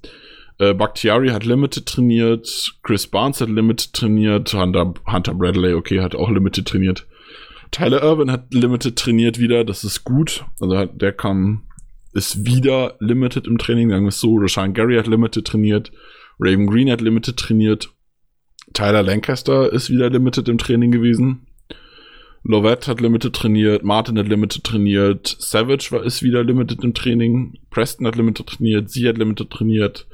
S1: Äh, Bakhtiari hat Limited trainiert. Chris Barnes hat Limited trainiert. Hunter, Hunter Bradley, okay, hat auch Limited trainiert. Tyler Irvin hat Limited trainiert wieder, das ist gut. Also der kam, ist wieder Limited im Training, sagen wir es so. Rashawn Gary hat Limited trainiert, Raven Green hat Limited trainiert, Tyler Lancaster ist wieder Limited im Training gewesen. Lovett hat Limited trainiert, Martin hat Limited trainiert, Savage war, ist wieder Limited im Training, Preston hat Limited trainiert, sie hat Limited trainiert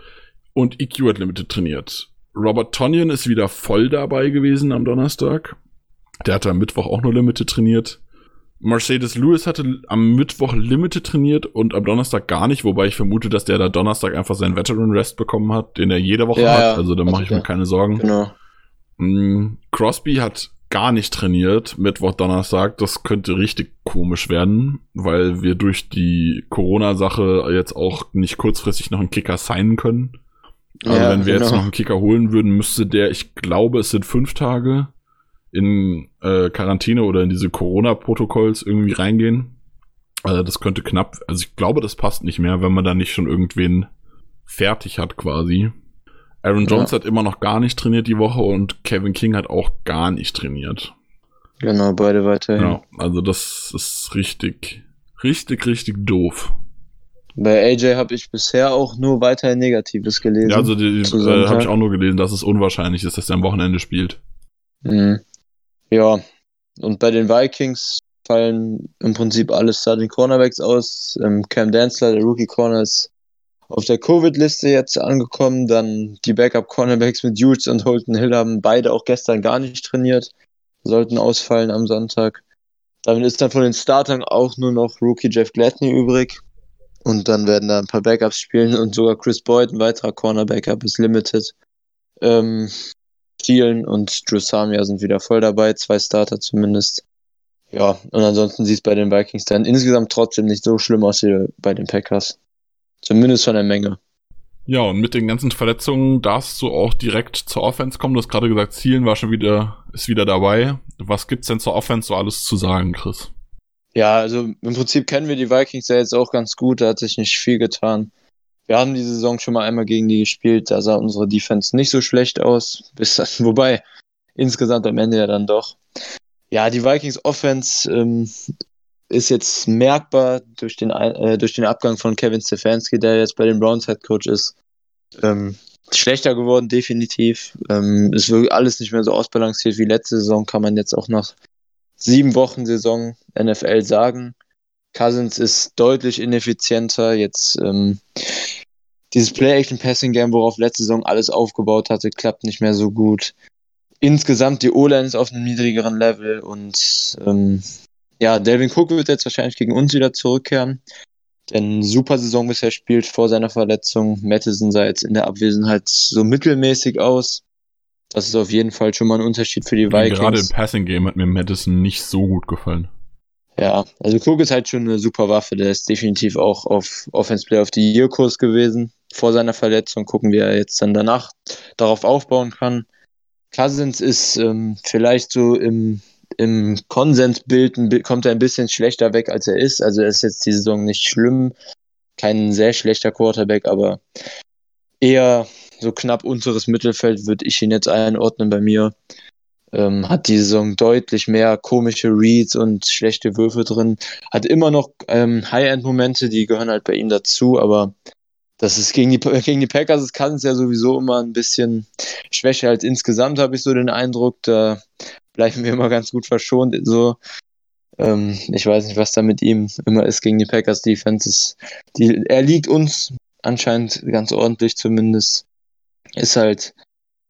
S1: und EQ hat Limited trainiert. Robert Tonyan ist wieder voll dabei gewesen am Donnerstag. Der hatte am Mittwoch auch nur Limited trainiert. Mercedes Lewis hatte am Mittwoch Limited trainiert und am Donnerstag gar nicht, wobei ich vermute, dass der da Donnerstag einfach seinen Veteran Rest bekommen hat, den er jede Woche
S2: Ja,
S1: hat.
S2: ja.
S1: Also da mache ich mir keine Sorgen.
S2: Genau.
S1: Mm, Crosby hat gar nicht trainiert, Mittwoch, Donnerstag. Das könnte richtig komisch werden, weil wir durch die Corona-Sache jetzt auch nicht kurzfristig noch einen Kicker signen können. Also
S2: Ja,
S1: wenn wir jetzt
S2: genau.
S1: noch einen Kicker holen würden, müsste der, ich glaube, es sind fünf Tage in äh, Quarantäne oder in diese Corona-Protokolls irgendwie reingehen. Also das könnte knapp, also ich glaube, das passt nicht mehr, wenn man da nicht schon irgendwen fertig hat quasi. Aaron Jones
S2: Ja.
S1: hat immer noch gar nicht trainiert die Woche und Kevin King hat auch gar nicht trainiert.
S2: Genau, beide weiterhin.
S1: Ja, also das ist richtig, richtig, richtig doof.
S2: Bei AJ habe ich bisher auch nur weiterhin Negatives gelesen.
S1: Ja, also äh, habe ich auch nur gelesen, dass es unwahrscheinlich ist, dass er am Wochenende spielt.
S2: Mhm. Ja, und bei den Vikings fallen im Prinzip alle Starting Cornerbacks aus. Ähm, Cam Dantzler, der Rookie Corner, ist auf der Covid-Liste jetzt angekommen. Dann die Backup-Cornerbacks mit Hughes und Holton Hill haben beide auch gestern gar nicht trainiert. Sollten ausfallen am Sonntag. Damit ist dann von den Startern auch nur noch Rookie Jeff Gladney übrig. Und dann werden da ein paar Backups spielen und sogar Chris Boyd, ein weiterer Corner-Backup, ist limited. Ähm, Thielen und Drew Samia sind wieder voll dabei, zwei Starter zumindest. Ja, und ansonsten sieht es bei den Vikings dann insgesamt trotzdem nicht so schlimm aus wie bei den Packers. Zumindest von der Menge.
S1: Ja, und mit den ganzen Verletzungen darfst du auch direkt zur Offense kommen. Du hast gerade gesagt, Zielen war schon wieder, ist wieder dabei. Was gibt's denn zur Offense so alles zu sagen, Chris?
S2: Ja, also im Prinzip kennen wir die Vikings ja jetzt auch ganz gut, da hat sich nicht viel getan. Wir haben die Saison schon mal einmal gegen die gespielt, da sah unsere Defense nicht so schlecht aus, bis wobei insgesamt am Ende ja dann doch. Ja, die Vikings Offense ähm, ist jetzt merkbar durch den, äh, durch den Abgang von Kevin Stefanski, der jetzt bei den Browns Head Coach ist. Ähm, schlechter geworden, definitiv. Ähm, es wird alles nicht mehr so ausbalanciert wie letzte Saison, kann man jetzt auch nach sieben Wochen Saison NFL sagen. Cousins ist deutlich ineffizienter. Jetzt ähm, dieses Play-Action-Passing-Game, worauf letzte Saison alles aufgebaut hatte, klappt nicht mehr so gut. Insgesamt die O-Line ist auf einem niedrigeren Level und ähm, ja, Delvin Cook wird jetzt wahrscheinlich gegen uns wieder zurückkehren. Denn super Saison bisher spielt vor seiner Verletzung. Madison sah jetzt in der Abwesenheit so mittelmäßig aus. Das ist auf jeden Fall schon mal ein Unterschied für die Vikings.
S1: Gerade im Passing Game hat mir Madison nicht so gut gefallen.
S2: Ja, also Cook ist halt schon eine super Waffe. Der ist definitiv auch auf Offense Player of the Year Kurs gewesen. Vor seiner Verletzung gucken, wie er jetzt dann danach darauf aufbauen kann. Cousins ist ähm, vielleicht so im, im Konsensbild kommt er ein bisschen schlechter weg, als er ist. Also er ist jetzt die Saison nicht schlimm. Kein sehr schlechter Quarterback, aber eher so knapp unteres Mittelfeld würde ich ihn jetzt einordnen bei mir ähm, hat die Saison deutlich mehr komische Reads und schlechte Würfe drin. Hat immer noch ähm, High-End-Momente, die gehören halt bei ihm dazu, aber das ist gegen die, gegen die Packers, das kann es ja sowieso immer ein bisschen schwächer als insgesamt, habe ich so den Eindruck. Da bleiben wir immer ganz gut verschont. So. Ähm, ich weiß nicht, was da mit ihm immer ist gegen die Packers Defenses. Die, er liegt uns anscheinend ganz ordentlich zumindest. Ist halt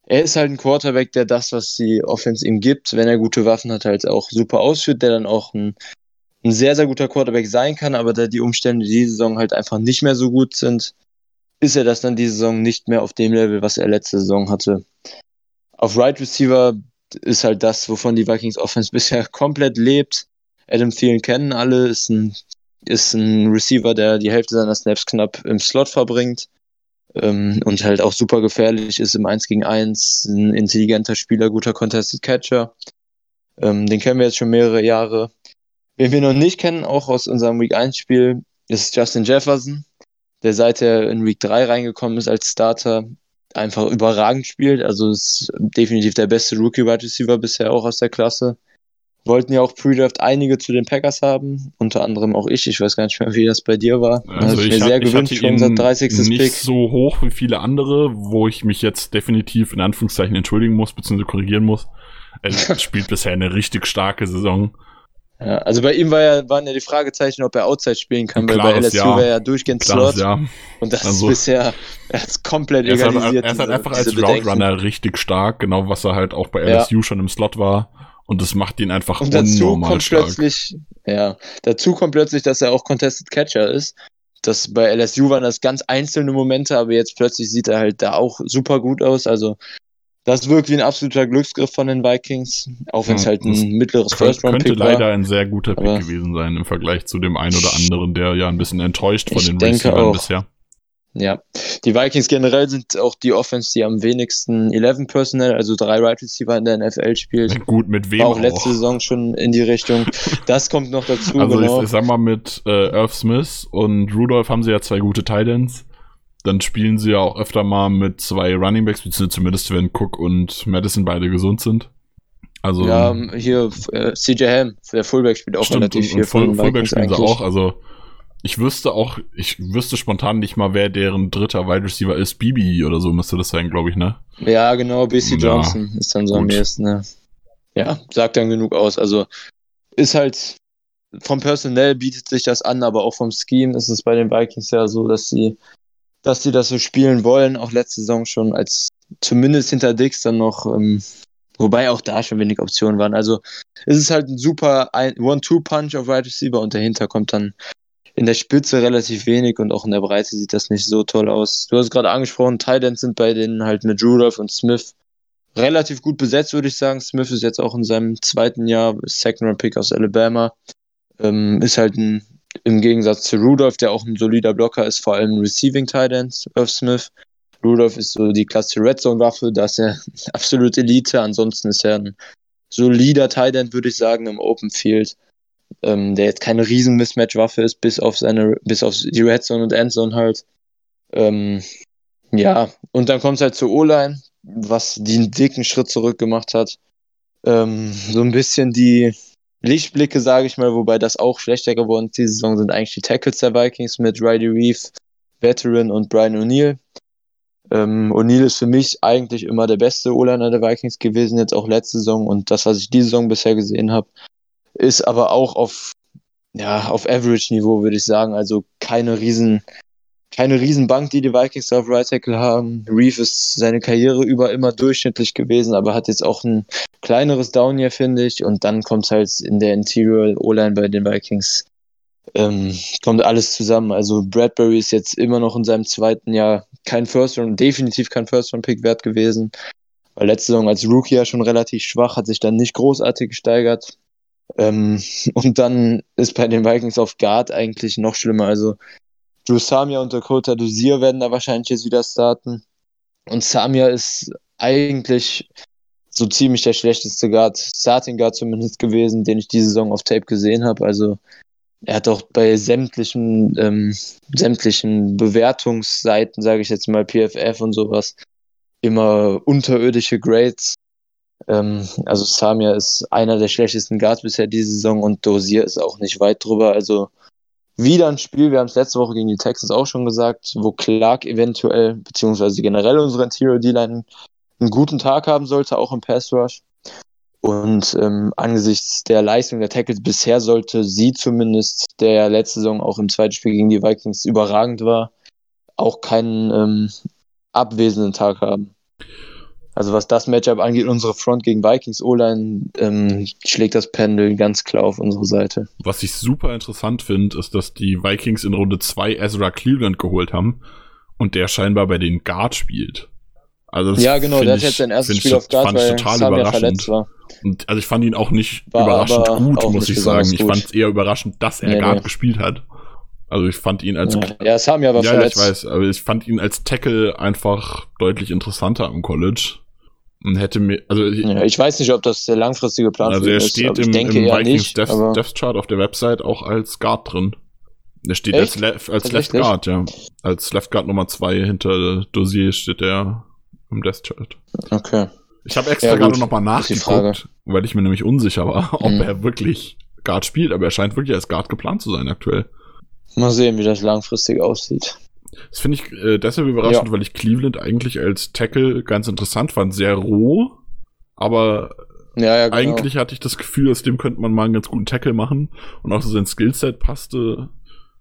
S2: er ist halt ein Quarterback, der das, was die Offense ihm gibt, wenn er gute Waffen hat, halt auch super ausführt, der dann auch ein, ein sehr, sehr guter Quarterback sein kann, aber da die Umstände diese Saison halt einfach nicht mehr so gut sind, ist er das dann diese Saison nicht mehr auf dem Level, was er letzte Saison hatte. Auf Right Receiver ist halt das, wovon die Vikings Offense bisher komplett lebt. Adam Thielen kennen alle, ist ein, ist ein Receiver, der die Hälfte seiner Snaps knapp im Slot verbringt ähm, und halt auch super gefährlich ist im 1 gegen 1, ein intelligenter Spieler, guter Contested Catcher. Ähm, den kennen wir jetzt schon mehrere Jahre. Wen wir noch nicht kennen, auch aus unserem Week 1 Spiel, ist Justin Jefferson, der seit er in Week 3 reingekommen ist als Starter, einfach überragend spielt. Also ist definitiv der beste Rookie Wide Receiver bisher auch aus der Klasse. wollten ja auch Pre-Draft einige zu den Packers haben, unter anderem auch ich. Ich weiß gar nicht mehr, wie das bei dir war.
S1: Also ich,
S2: mir
S1: hat,
S2: sehr
S1: ich
S2: gewünscht
S1: hatte
S2: unser 30.
S1: nicht
S2: Pick.
S1: so hoch wie viele andere, wo ich mich jetzt definitiv in Anführungszeichen entschuldigen muss, beziehungsweise korrigieren muss. Er spielt bisher eine richtig starke Saison.
S2: Ja, also bei ihm war ja, waren ja die Fragezeichen, ob er Outside spielen kann, weil bei LSU
S1: Ja.
S2: wäre er durchgehend
S1: Klares,
S2: Slot.
S1: ja.
S2: Und das
S1: Also-
S2: ist bisher, er es komplett
S1: Er ist, halt,
S2: egalisiert.
S1: er ist halt einfach als
S2: diese
S1: Route
S2: Bedenken.
S1: Runner richtig stark, genau was er halt auch bei
S2: Ja.
S1: LSU schon im Slot war. Und das macht ihn einfach
S2: Und dazu
S1: unnormal
S2: kommt
S1: stark.
S2: plötzlich, ja, dazu kommt plötzlich, dass er auch Contested Catcher ist. Das bei LSU waren das ganz einzelne Momente, aber jetzt plötzlich sieht er halt da auch super gut aus. Also das wirkt wie ein absoluter Glücksgriff von den Vikings, auch wenn es
S1: Ja,
S2: halt ein mittleres First Round
S1: könnte
S2: Pick
S1: leider
S2: war.
S1: ein sehr guter Pick gewesen sein im Vergleich zu dem einen oder anderen, der ja ein bisschen enttäuscht von den Receivern
S2: auch.
S1: bisher.
S2: Ja, die Vikings generell sind auch die Offense, die am wenigsten 11 Personnel, also drei Right Receiver in der NFL spielt.
S1: Gut, mit wem
S2: War auch
S1: auch.
S2: letzte Saison schon in die Richtung. Das kommt noch dazu,
S1: Also
S2: genau.
S1: ich, ich sag mal, mit äh, Irv Smith und Rudolph haben sie ja zwei gute Titans. Dann spielen sie ja auch öfter mal mit zwei Running Backs, beziehungsweise zumindest wenn Cook und Madison beide gesund sind. Also
S2: ja, hier äh, CJ Ham, der Fullback spielt auch
S1: stimmt,
S2: relativ
S1: und,
S2: viel
S1: und Full, Fullback spielen sie auch. Also ich wüsste auch, ich wüsste spontan nicht mal, wer deren dritter Wide Receiver ist. Bibi oder so müsste das sein, glaube ich, ne?
S2: Ja, genau, BC
S1: Ja,
S2: Johnson ist dann so am
S1: gut.
S2: ehesten. Ne? Ja, sagt dann genug aus. Also ist halt vom Personell bietet sich das an, aber auch vom Scheme ist es bei den Vikings ja so, dass sie, dass sie das so spielen wollen. Auch letzte Saison schon als zumindest hinter Dix dann noch, ähm, wobei auch da schon wenig Optionen waren. Also es ist halt ein super One-Two-Punch auf Right Receiver und dahinter kommt dann in der Spitze relativ wenig und auch in der Breite sieht das nicht so toll aus. Du hast gerade angesprochen, Titans sind bei denen halt mit Rudolph und Smith relativ gut besetzt, würde ich sagen. Smith ist jetzt auch in seinem zweiten Jahr Second Round Pick aus Alabama. Ähm, ist halt ein, im Gegensatz zu Rudolph, der auch ein solider Blocker ist, vor allem Receiving Titans of Smith. Rudolph ist so die klassische Red Zone Waffe, da ist er absolut Elite. Ansonsten ist er ein solider Titan, würde ich sagen, im Open Field. Ähm, der jetzt keine riesen Mismatch-Waffe ist, bis auf seine, bis auf die Red Zone und Endzone halt. Ähm, ja, und dann kommt es halt zur O-Line, was einen dicken Schritt zurück gemacht hat. Ähm, so ein bisschen die Lichtblicke, sage ich mal, wobei das auch schlechter geworden ist. Diese Saison sind eigentlich die Tackles der Vikings mit Riley Reeve, Veteran und Brian O'Neill. Ähm, O'Neill ist für mich eigentlich immer der beste O-Liner der Vikings gewesen, jetzt auch letzte Saison und das, was ich diese Saison bisher gesehen habe, ist aber auch auf, ja, auf Average-Niveau, würde ich sagen. Also keine riesen, keine riesen Bank, die die Vikings auf Right Tackle haben. Reeve ist seine Karriere über immer durchschnittlich gewesen, aber hat jetzt auch ein kleineres Down hier, finde ich. Und dann kommt halt in der Interior O-Line bei den Vikings, ähm, kommt alles zusammen. Also Bradbury ist jetzt immer noch in seinem zweiten Jahr kein First Round, definitiv kein First Round Pick wert gewesen. Weil letzte Saison als Rookie ja schon relativ schwach, hat sich dann nicht großartig gesteigert. Ähm, und dann ist bei den Vikings auf Guard eigentlich noch schlimmer. Also Drew Samia und Dakota Dozier werden da wahrscheinlich jetzt wieder starten. Und Samia ist eigentlich so ziemlich der schlechteste Guard, Starting Guard zumindest gewesen, den ich diese Saison auf Tape gesehen habe. Also er hat auch bei sämtlichen, ähm, sämtlichen Bewertungsseiten, sage ich jetzt mal, PFF und sowas, immer unterirdische Grades. Ähm, also Samia ist einer der schlechtesten Guards bisher diese Saison und Dozier ist auch nicht weit drüber. Also wieder ein Spiel, wir haben es letzte Woche gegen die Texans auch schon gesagt, wo Clark eventuell, beziehungsweise generell unsere Interior D-Line einen guten Tag haben sollte, auch im Pass Rush. Und ähm, angesichts der Leistung der Tackles bisher sollte sie zumindest, der ja letzte Saison auch im zweiten Spiel gegen die Vikings überragend war, auch keinen ähm, abwesenden Tag haben. Also was das Matchup angeht, unsere Front gegen Vikings O-Line ähm, schlägt das Pendel ganz klar auf unsere Seite.
S1: Was ich super interessant finde, ist, dass die Vikings in Runde 2 Ezra Cleveland geholt haben und der scheinbar bei den Guard spielt. Also
S2: Ja, genau, der hat
S1: ich-
S2: jetzt sein erstes Spiel
S1: ich-
S2: auf Guard,
S1: fand ich
S2: weil
S1: total überraschend.
S2: verletzt war.
S1: Und also ich fand ihn auch nicht
S2: War
S1: überraschend gut, muss ich sagen.
S2: besonders
S1: Ich
S2: gut.
S1: fand es eher überraschend, dass er
S2: Nee,
S1: Guard
S2: nee.
S1: gespielt hat. Also ich fand ihn als
S2: Ja, ja Samia war
S1: ja, ja, ich weiß, aber ich fand ihn als Tackle einfach deutlich interessanter im College. Und hätte mir, also,
S2: Ja, ich weiß nicht, ob das der langfristige Plan
S1: also er
S2: ist,
S1: steht im, im Vikings
S2: nicht.
S1: Death, Death Chart auf der Website auch als Guard drin. Der steht
S2: Echt?
S1: als, Le als Left? Guard, ja. Als Left Guard Nummer 2 hinter Dossier steht der im Death Chart.
S2: okay.
S1: Ich habe extra
S2: Ja,
S1: gerade nochmal nachgeguckt, weil ich mir nämlich unsicher war, ob
S2: Mhm.
S1: er wirklich Guard spielt, aber er scheint wirklich als Guard geplant zu sein aktuell.
S2: Mal sehen, wie das langfristig aussieht.
S1: Das finde ich äh, deshalb überraschend,
S2: Ja.
S1: weil ich Cleveland eigentlich als Tackle ganz interessant fand. Sehr roh, aber
S2: Ja, ja, genau.
S1: eigentlich hatte ich das Gefühl, aus dem könnte man mal einen ganz guten Tackle machen. Und auch so sein Skillset passte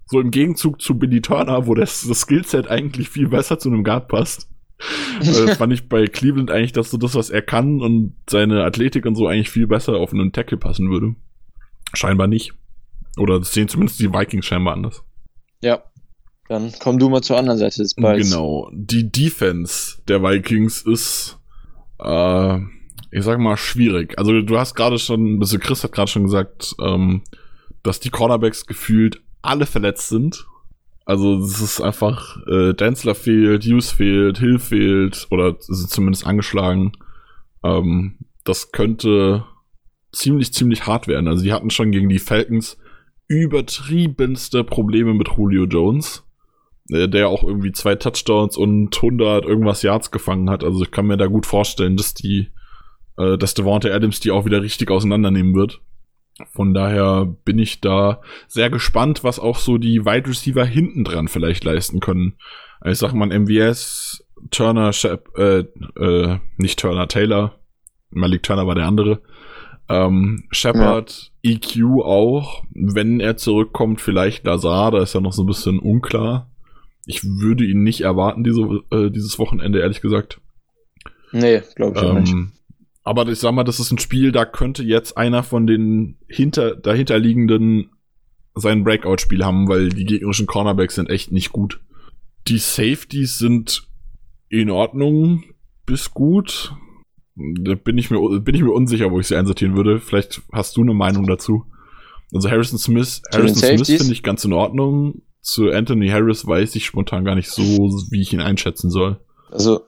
S1: so im Gegenzug zu Billy Turner, wo das, das Skillset eigentlich viel besser zu einem Guard passt. äh, fand ich bei Cleveland eigentlich, dass so das, was er kann und seine Athletik und so eigentlich viel besser auf einen Tackle passen würde. Scheinbar nicht. Oder das sehen zumindest die Vikings scheinbar anders.
S2: Ja. Dann komm du mal zur anderen Seite des Balls.
S1: Genau. Die Defense der Vikings ist, äh, ich sag mal, schwierig. Also du hast gerade schon, also Chris hat gerade schon gesagt, ähm, dass die Cornerbacks gefühlt alle verletzt sind. Also es ist einfach, äh, Denzler fehlt, Hughes fehlt, Hill fehlt oder sind zumindest angeschlagen. Ähm, das könnte ziemlich, ziemlich hart werden. Also die hatten schon gegen die Falcons übertriebenste Probleme mit Julio Jones der auch irgendwie zwei Touchdowns und 100 irgendwas Yards gefangen hat. Also ich kann mir da gut vorstellen, dass die, äh, dass Devontae Adams die auch wieder richtig auseinandernehmen wird. Von daher bin ich da sehr gespannt, was auch so die Wide Receiver hinten dran vielleicht leisten können. Also Ich sag mal, MVS, Turner, Shep, äh, äh, nicht Turner, Taylor, Malik Turner war der andere. Ähm, Shepard, EQ auch, wenn er zurückkommt, vielleicht Lazar, da ist ja noch so ein bisschen unklar. Ich würde ihn nicht erwarten, diese, äh, dieses Wochenende, ehrlich gesagt.
S2: Nee, glaube ich auch nicht.
S1: Ähm, aber ich sag mal, das ist ein Spiel, da könnte jetzt einer von den hinter, dahinterliegenden sein Breakout-Spiel haben, weil die gegnerischen Cornerbacks sind echt nicht gut. Die Safeties sind in Ordnung bis gut. Da bin ich mir, bin ich mir unsicher, wo ich sie einsortieren würde. Vielleicht hast du eine Meinung dazu. Also Harrison Smith, Harrison Smith finde ich ganz in Ordnung. Zu Anthony Harris weiß ich spontan gar nicht so, wie ich ihn einschätzen soll.
S2: Also,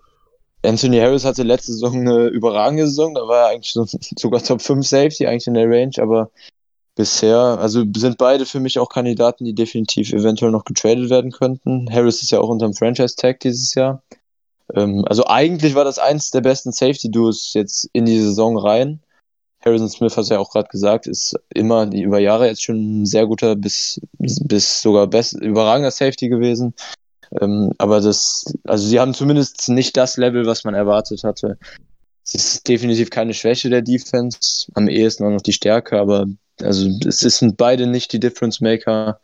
S2: Anthony Harris hatte letzte Saison eine überragende Saison, da war er eigentlich so, sogar Top 5 Safety, eigentlich in der Range, aber bisher, also sind beide für mich auch Kandidaten, die definitiv eventuell noch getradet werden könnten. Harris ist ja auch unterm Franchise-Tag dieses Jahr. Ähm, also eigentlich war das eins der besten Safety-Duos jetzt in die Saison rein. Harrison Smith hat ja auch gerade gesagt, ist immer über Jahre jetzt schon ein sehr guter bis, bis sogar best, überragender Safety gewesen. Ähm, aber das, also sie haben zumindest nicht das Level, was man erwartet hatte. Es ist definitiv keine Schwäche der Defense, am ehesten auch noch die Stärke, aber also es sind beide nicht die Difference Maker,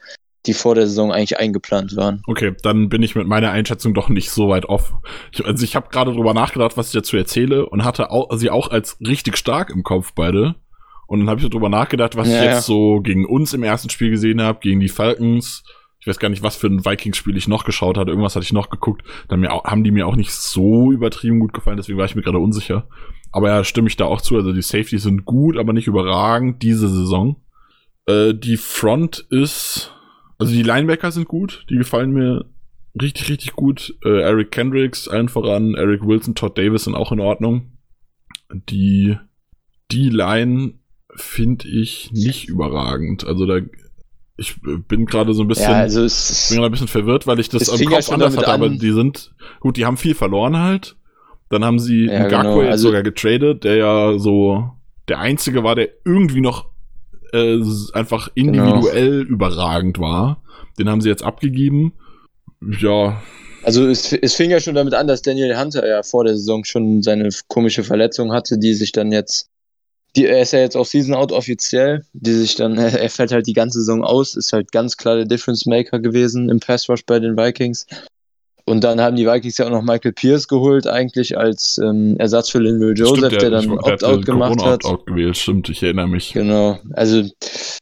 S2: die vor der Saison eigentlich eingeplant waren.
S1: Okay, dann bin ich mit meiner Einschätzung doch nicht so weit off. Ich, also ich habe gerade drüber nachgedacht, was ich dazu erzähle und hatte auch, sie auch als richtig stark im Kopf beide. Und dann habe ich drüber nachgedacht, was
S2: Ja,
S1: ich
S2: ja.
S1: jetzt so gegen uns im ersten Spiel gesehen habe, gegen die Falcons. Ich weiß gar nicht, was für ein Vikings-Spiel ich noch geschaut hatte. Irgendwas hatte ich noch geguckt. Dann mir haben die mir auch nicht so übertrieben gut gefallen, deswegen war ich mir gerade unsicher. Aber ja, stimme ich da auch zu. Also die Safeties sind gut, aber nicht überragend diese Saison. Äh, die Front ist, also die Linebacker sind gut, die gefallen mir richtig, richtig gut. Äh, Eric Kendricks, allen voran, Eric Wilson, Todd Davis sind auch in Ordnung. Die, die Line finde ich nicht überragend. Also da, ich bin gerade so ein bisschen,
S2: ja, also es
S1: bin gerade ein bisschen verwirrt, weil ich das
S2: ja
S1: Kopf anders hatte, aber
S2: an-
S1: die sind, gut, die haben viel verloren halt. Dann haben sie
S2: Ja,
S1: Ngakwe
S2: genau, also-
S1: sogar getradet, der ja so der einzige war, der irgendwie noch äh, einfach individuell überragend war. Den haben sie jetzt abgegeben. Ja,
S2: Also es, es fing ja schon damit an, dass Daniel Hunter ja vor der Saison schon seine komische Verletzung hatte, die sich dann jetzt, die, er ist ja jetzt auch Season Out offiziell, die sich dann, er fällt halt die ganze Saison aus, ist halt ganz klar der Difference Maker gewesen im Pass Rush bei den Vikings. Und dann haben die Vikings ja auch noch Michael Pierce geholt, eigentlich als ähm, Ersatz für Linville Joseph,
S1: stimmt,
S2: der dann
S1: der hat
S2: Opt-out gemacht hat.
S1: Corona-Opt-out gewählt, stimmt, ich erinnere mich.
S2: Genau, also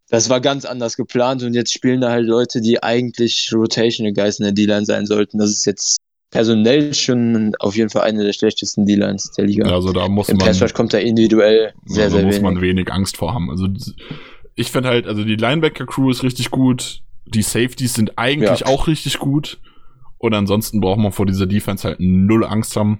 S2: das war ganz anders geplant und jetzt spielen da halt Leute, die eigentlich Rotational Guys in der D-Line sein sollten. Das ist jetzt personell schon auf jeden Fall eine der schlechtesten D-Lines der Liga.
S1: Also da muss
S2: Im
S1: man,
S2: Rush kommt da individuell sehr,
S1: also
S2: sehr
S1: muss
S2: wenig.
S1: man wenig Angst vor haben. Also ich finde halt, also die Linebacker-Crew ist richtig gut, die Safeties sind eigentlich
S2: Ja.
S1: auch richtig gut. Und ansonsten braucht man vor dieser Defense halt null Angst haben.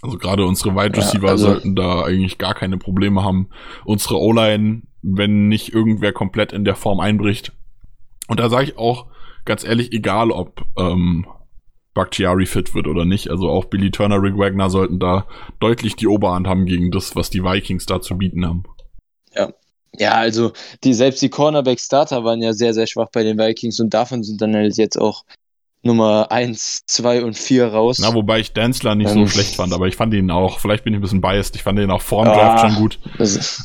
S1: Also gerade unsere Wide
S2: Ja,
S1: Receiver
S2: also-
S1: sollten da eigentlich gar keine Probleme haben. Unsere O-Line, wenn nicht irgendwer komplett in der Form einbricht. Und da sage ich auch ganz ehrlich, egal ob ähm, Bakhtiari fit wird oder nicht. Also auch Billy Turner, Rick Wagner sollten da deutlich die Oberhand haben gegen das, was die Vikings da zu bieten haben.
S2: Ja. Ja, also die, selbst die Cornerback-Starter waren ja sehr, sehr schwach bei den Vikings und davon sind dann halt jetzt auch Nummer 1, 2 und 4 raus.
S1: Na, wobei ich Danzler nicht ähm, so schlecht fand, aber ich fand ihn auch, vielleicht bin ich ein bisschen biased, ich fand ihn auch vor dem Draft ah, schon gut.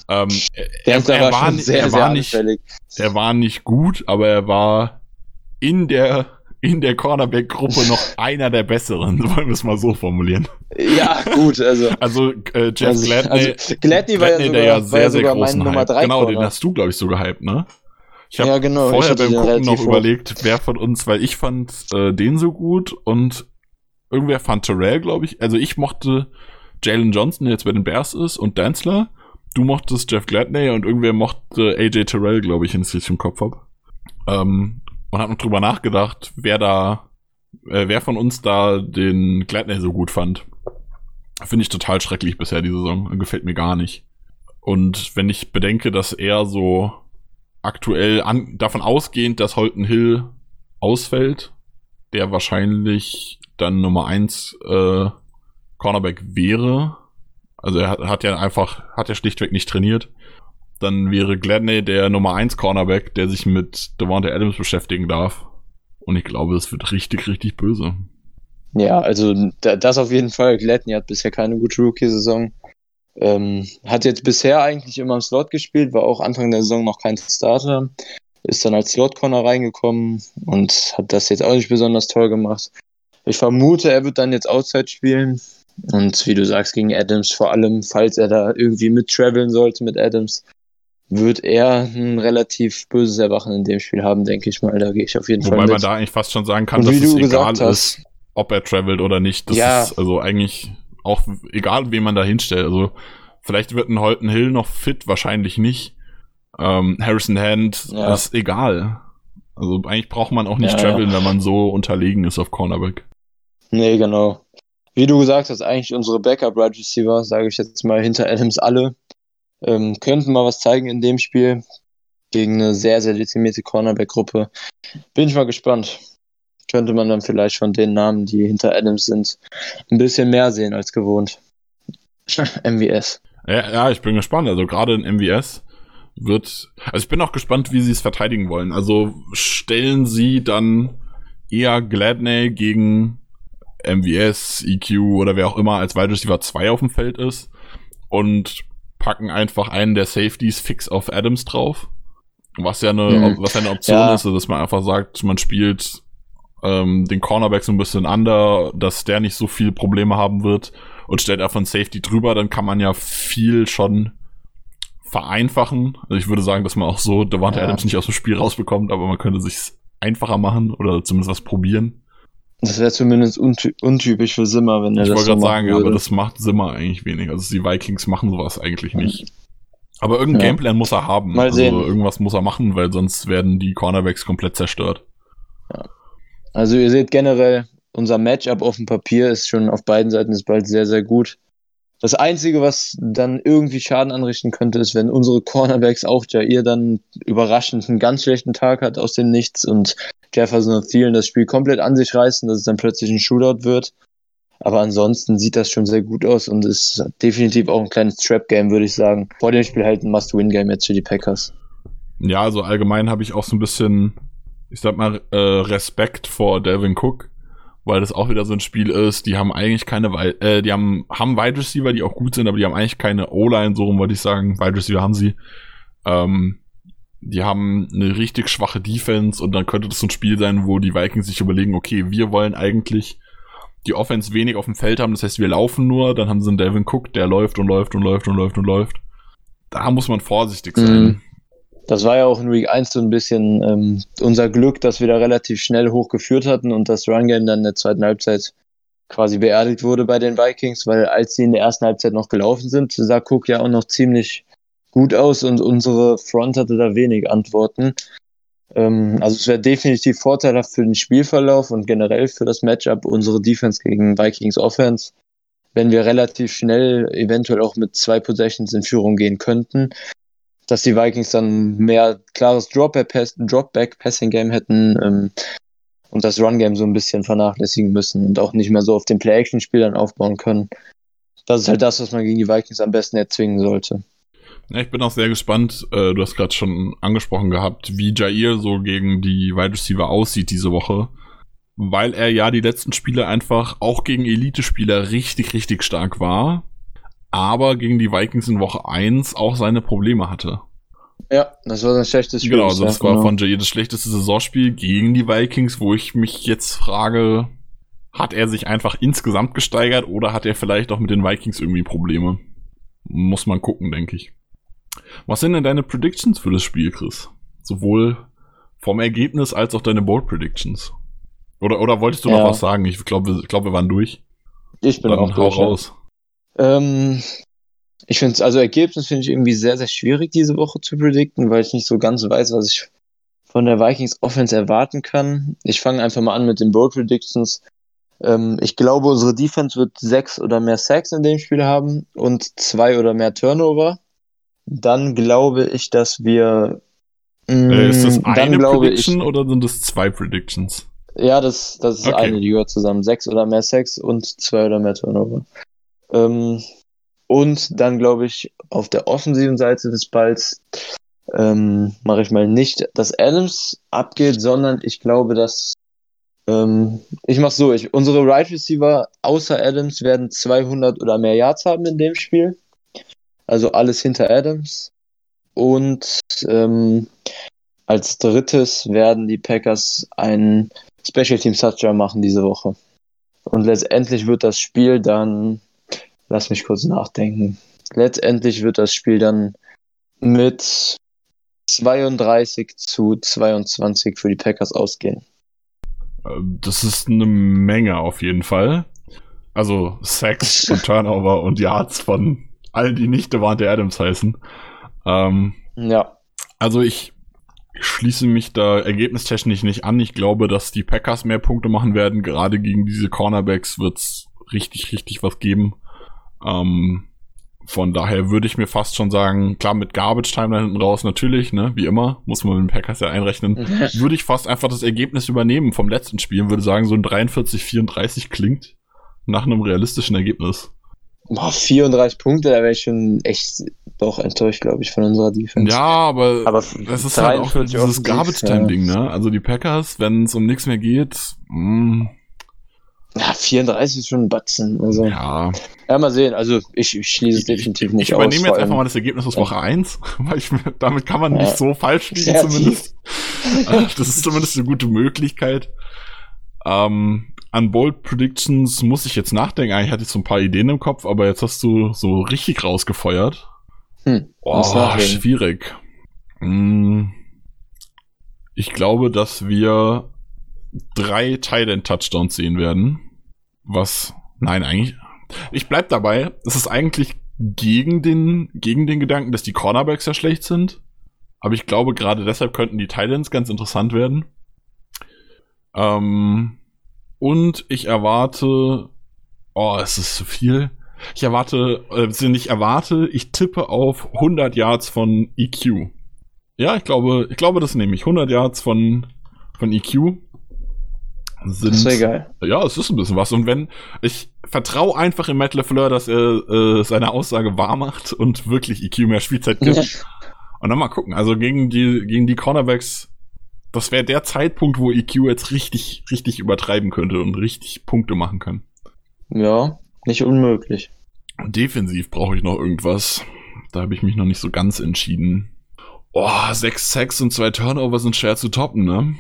S1: Ähm, er, er, war, sehr, er, war nicht, er war nicht gut, aber er war in der in der Cornerback-Gruppe noch einer der besseren, wollen wir es mal so formulieren.
S2: Ja, gut, also.
S1: Also äh, Jeff
S2: also,
S1: Gladney,
S2: also, Gladney war ja sogar,
S1: der ja sehr, sehr großen
S2: Nummer 3
S1: Genau, den hast du, glaube ich, so gehypt, ne? Ich habe
S2: ja, genau,
S1: vorher beim Gucken noch überlegt, wer von uns, weil ich fand äh, den so gut und irgendwer fand Terrell, glaube ich. Also ich mochte Jalen Johnson, der jetzt bei den Bears ist, und Danzler. Du mochtest Jeff Gladney und irgendwer mochte AJ Terrell, glaube ich, wenn ich es richtig im Kopf habe. Ähm, und hab noch drüber nachgedacht, wer da, äh, wer von uns da den Gladney so gut fand. Finde ich total schrecklich bisher die Saison. Gefällt mir gar nicht. Und wenn ich bedenke, dass er so aktuell an, davon ausgehend, dass Holton Hill ausfällt, der wahrscheinlich dann Nummer eins äh, Cornerback wäre. Also er hat, hat ja einfach, hat ja schlichtweg nicht trainiert. Dann wäre Gladney der Nummer eins Cornerback, der sich mit Devonta Adams beschäftigen darf. Und ich glaube, es wird richtig, richtig böse.
S2: Ja, also das auf jeden Fall. Gladney hat bisher keine gute Rookie-Saison. Ähm, hat jetzt bisher eigentlich immer im Slot gespielt, war auch Anfang der Saison noch kein Starter. Ist dann als Slot-Corner reingekommen und hat das jetzt auch nicht besonders toll gemacht. Ich vermute, er wird dann jetzt Outside spielen. Und wie du sagst, gegen Adams vor allem, falls er da irgendwie mit traveln sollte mit Adams, wird er ein relativ böses Erwachen in dem Spiel haben, denke ich mal. Da gehe ich auf jeden
S1: Wobei
S2: Fall.
S1: Wobei man da eigentlich fast schon sagen kann, dass es egal ist, ob er travelt oder nicht. Das
S2: ja.
S1: ist also eigentlich auch egal, wen man da hinstellt. Also vielleicht wird ein Holton Hill noch fit, wahrscheinlich nicht. Ähm, Harrison Hand ja. ist egal. Also eigentlich braucht man auch nicht ja, traveln, ja. wenn man so unterlegen ist auf Cornerback.
S2: Nee, genau. Wie du gesagt hast, eigentlich unsere Backup Right Receiver, sage ich jetzt mal hinter Adams alle, ähm, könnten mal was zeigen in dem Spiel gegen eine sehr, sehr dezimierte Cornerback-Gruppe. Bin ich mal gespannt könnte man dann vielleicht von den Namen, die hinter Adams sind, ein bisschen mehr sehen als gewohnt. MWS.
S1: Ja, ja, ich bin gespannt. Also gerade in MWS wird, also ich bin auch gespannt, wie sie es verteidigen wollen. Also stellen sie dann eher Gladney gegen MWS, EQ oder wer auch immer als Wide Receiver 2 auf dem Feld ist und packen einfach einen der Safeties fix auf Adams drauf. Was ja eine, hm. was ja eine Option ja. ist, dass man einfach sagt, man spielt ähm, den Cornerback so ein bisschen under, dass der nicht so viele Probleme haben wird und stellt einfach ein Safety drüber, dann kann man ja viel schon vereinfachen. Also ich würde sagen, dass man auch so Devante ja. Adams nicht aus dem Spiel rausbekommt, aber man könnte sich einfacher machen oder zumindest was probieren.
S2: Das wäre zumindest unty untypisch für Simmer, wenn er
S1: ich
S2: das
S1: Ich wollte so gerade sagen, würde. aber das macht Simmer eigentlich wenig. Also die Vikings machen sowas eigentlich nicht. Aber irgendein ja. Gameplan muss er haben.
S2: Mal sehen.
S1: Also irgendwas muss er machen, weil sonst werden die Cornerbacks komplett zerstört.
S2: Ja. Also ihr seht generell, unser Matchup auf dem Papier ist schon auf beiden Seiten des Balls sehr, sehr gut. Das Einzige, was dann irgendwie Schaden anrichten könnte, ist, wenn unsere Cornerbacks auch Jair dann überraschend einen ganz schlechten Tag hat aus dem Nichts und Jefferson und Thielen das Spiel komplett an sich reißen, dass es dann plötzlich ein Shootout wird. Aber ansonsten sieht das schon sehr gut aus und ist definitiv auch ein kleines Trap-Game, würde ich sagen. Vor dem Spiel halt ein Must-Win-Game jetzt für die Packers.
S1: Ja, also allgemein habe ich auch so ein bisschen ich sag mal, äh, Respekt vor Delvin Cook, weil das auch wieder so ein Spiel ist, die haben eigentlich keine, äh, die haben, haben Wide Receiver, die auch gut sind, aber die haben eigentlich keine O-Line, so rum wollte ich sagen, Wide Receiver haben sie. Ähm, die haben eine richtig schwache Defense und dann könnte das so ein Spiel sein, wo die Vikings sich überlegen, okay, wir wollen eigentlich die Offense wenig auf dem Feld haben, das heißt, wir laufen nur, dann haben sie einen Delvin Cook, der läuft und läuft und läuft und läuft und läuft. Da muss man vorsichtig sein. Mhm.
S2: Das war ja auch in Week 1 so ein bisschen ähm, unser Glück, dass wir da relativ schnell hochgeführt hatten und das Run-Game dann in der zweiten Halbzeit quasi beerdigt wurde bei den Vikings, weil als sie in der ersten Halbzeit noch gelaufen sind, sah Cook ja auch noch ziemlich gut aus und unsere Front hatte da wenig Antworten. Ähm, also es wäre definitiv vorteilhaft für den Spielverlauf und generell für das Matchup unsere Defense gegen Vikings Offense, wenn wir relativ schnell eventuell auch mit zwei Possessions in Führung gehen könnten dass die Vikings dann mehr klares Dropback-Passing-Game hätten. Ähm, und das Run-Game so ein bisschen vernachlässigen müssen und auch nicht mehr so auf den Play-Action-Spiel dann aufbauen können. Das ist halt das, was man gegen die Vikings am besten erzwingen sollte.
S1: Ja, ich bin auch sehr gespannt. Äh, du hast gerade schon angesprochen gehabt, wie Jair so gegen die Wide Receiver aussieht diese Woche. Weil er ja die letzten Spiele einfach auch gegen Elite-Spieler richtig, richtig stark war. Aber gegen die Vikings in Woche 1 auch seine Probleme hatte.
S2: Ja, das war sein schlechtes Spiel.
S1: Genau, also das
S2: ja,
S1: war
S2: genau.
S1: von Jair das schlechteste Saisonspiel gegen die Vikings, wo ich mich jetzt frage, hat er sich einfach insgesamt gesteigert oder hat er vielleicht auch mit den Vikings irgendwie Probleme? Muss man gucken, denke ich. Was sind denn deine Predictions für das Spiel, Chris? Sowohl vom Ergebnis als auch deine Bold Predictions. Oder, oder wolltest du noch
S2: Ja.
S1: was sagen? Ich glaube, ich glaub, wir waren durch.
S2: Ich bin
S1: Dann
S2: auch durch.
S1: raus.
S2: Ähm, ich finde es, also Ergebnis finde ich irgendwie sehr, sehr schwierig diese Woche zu predikten, weil ich nicht so ganz weiß, was ich von der Vikings Offense erwarten kann. Ich fange einfach mal an mit den Bold Predictions. Ähm, ich glaube, unsere Defense wird sechs oder mehr Sacks in dem Spiel haben und zwei oder mehr Turnover. Dann glaube ich, dass wir. mh,
S1: Äh, ist das
S2: Mm,
S1: eine Prediction oder sind das zwei Predictions?
S2: ich, ja, das, das ist
S1: Okay.
S2: eine, die gehört zusammen. Sechs oder mehr Sacks und zwei oder mehr Turnover. Ähm, und dann glaube ich, auf der offensiven Seite des Balls ähm, mache ich mal nicht, dass Adams abgeht, sondern ich glaube, dass ähm, ich mache so, ich, unsere Right Receiver außer Adams werden 200 oder mehr Yards haben in dem Spiel. Also alles hinter Adams. Und ähm, als drittes werden die Packers einen Special Teams Touchdown machen diese Woche. Und letztendlich wird das Spiel dann, lass mich kurz nachdenken, letztendlich wird das Spiel dann mit 32 zu 22 für die Packers ausgehen.
S1: Äh, Das ist eine Menge auf jeden Fall. Also Sacks und Turnover und Yards von allen, die nicht Devante Adams heißen. Ähm,
S2: Ja,
S1: also ich schließe mich da ergebnistechnisch nicht an. Ich glaube, dass die Packers mehr Punkte machen werden. Gerade gegen diese Cornerbacks wird's richtig, richtig was geben. Ähm, von daher würde ich mir fast schon sagen, klar, mit Garbage Time da hinten raus natürlich, ne, wie immer, muss man mit den Packers ja einrechnen, würde ich fast einfach das Ergebnis übernehmen vom letzten Spiel und würde sagen, so ein 43-34 klingt nach einem realistischen Ergebnis.
S2: Boah, 34 Punkte, da wäre ich schon echt doch enttäuscht, glaube ich, von unserer Defense.
S1: Ja, aber,
S2: Aber
S1: das ist halt auch
S2: 43
S1: dieses Garbage-Time-Ding, ne? Also die Packers, wenn es um nichts mehr geht, mh,
S2: Ja, 34 ist schon ein Batzen. Also, ja.
S1: ja.
S2: mal sehen. Also, ich, ich schließe es
S1: Ich,
S2: definitiv
S1: ich
S2: nicht
S1: übernehme
S2: aus.
S1: jetzt
S2: vor
S1: einfach
S2: allem-
S1: mal das Ergebnis aus Woche 1, weil ich, damit kann man nicht
S2: Ja.
S1: so falsch liegen zumindest. Das ist zumindest eine gute Möglichkeit. Ähm, an Bold Predictions muss ich jetzt nachdenken. Eigentlich hatte ich so ein paar Ideen im Kopf, aber jetzt hast du so richtig rausgefeuert.
S2: Hm,
S1: Oh, schwierig. Hm, Ich glaube, dass wir drei Tight Touchdowns sehen werden. Was, nein, eigentlich, ich bleib dabei. Es ist eigentlich gegen den, gegen den Gedanken, dass die Cornerbacks ja schlecht sind. Aber ich glaube, gerade deshalb könnten die Titans ganz interessant werden. Ähm, und ich erwarte, oh, es ist zu viel. Ich erwarte, äh, nicht erwarte, ich tippe auf 100 Yards von EQ. Ja, ich glaube, ich glaube, das nehme ich. 100 Yards von, von EQ sind.
S2: Das wäre geil.
S1: Ja, es ist ein bisschen was. Und wenn, ich vertraue einfach in Matt LeFleur, dass er äh, seine Aussage wahr macht und wirklich EQ mehr Spielzeit gibt. Und dann mal gucken. Also gegen die, gegen die Cornerbacks, das wäre der Zeitpunkt, wo EQ jetzt richtig, richtig übertreiben könnte und richtig Punkte machen kann.
S2: Ja, nicht unmöglich.
S1: Defensiv brauche ich noch irgendwas. Da habe ich mich noch nicht so ganz entschieden. Oh, sechs Sacks und zwei Turnover sind schwer zu toppen, ne?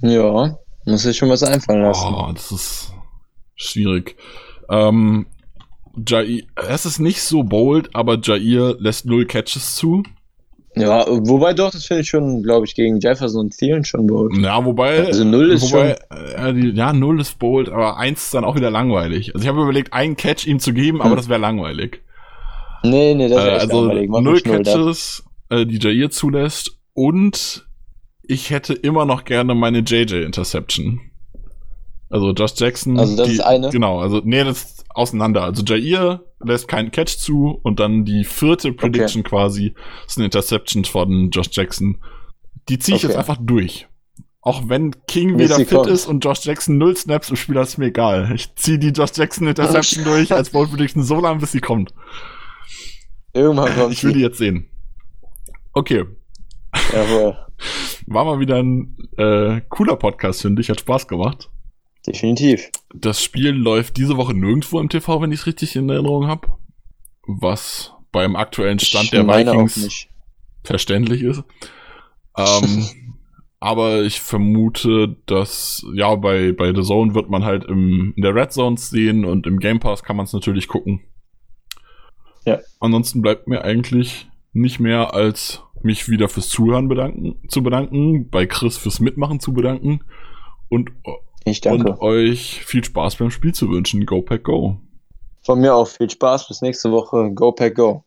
S2: Ja, muss sich schon was einfallen lassen.
S1: Oh, das ist schwierig. Ähm, Jair, es ist nicht so bold, aber Jair lässt null Catches zu.
S2: Ja, wobei doch, das finde ich schon, glaube ich, gegen Jefferson und Thielen schon bold.
S1: Ja, wobei.
S2: Also null ist
S1: wobei, äh, die, ja, null ist bold, aber eins ist dann auch wieder langweilig. Also ich habe überlegt, einen Catch ihm zu geben, aber
S2: Hm.
S1: das wäre langweilig.
S2: Nee, nee, das
S1: Äh,
S2: wäre echt
S1: also
S2: langweilig. Mach
S1: null
S2: null da.
S1: Catches, äh, die Jair zulässt und ich hätte immer noch gerne meine JJ Interception. Also Josh Jackson.
S2: Also das
S1: die,
S2: ist eine?
S1: Genau, also nee, das ist auseinander. Also Jair lässt keinen Catch zu und dann die vierte Prediction quasi ist eine Interception von Josh Jackson. Die ziehe ich
S2: Okay.
S1: jetzt einfach durch. Auch wenn King wieder fit kommt. ist und Josh Jackson null Snaps im Spiel hat, ist mir egal. Ich ziehe die Josh Jackson Interception durch als Bold Prediction so lange, bis sie kommt. Irgendwann kommt Ich will die jetzt sehen. Okay. Jawohl. War mal wieder ein äh, cooler Podcast, finde ich. Hat Spaß gemacht.
S2: Definitiv.
S1: Das Spiel läuft diese Woche nirgendwo im TV, wenn ich es richtig in Erinnerung habe. Was beim aktuellen Stand ich der Vikings verständlich ist. Ähm, aber ich vermute, dass, ja, bei, bei The Zone wird man halt im, in der Red Zone sehen und im Game Pass kann man es natürlich gucken. Ja. Ansonsten bleibt mir eigentlich nicht mehr als mich wieder fürs Zuhören bedanken, zu bedanken, bei Chris fürs Mitmachen zu bedanken und, und euch viel Spaß beim Spiel zu wünschen. Go Pack Go.
S2: Von mir auch viel Spaß. Bis nächste Woche. Go Pack Go.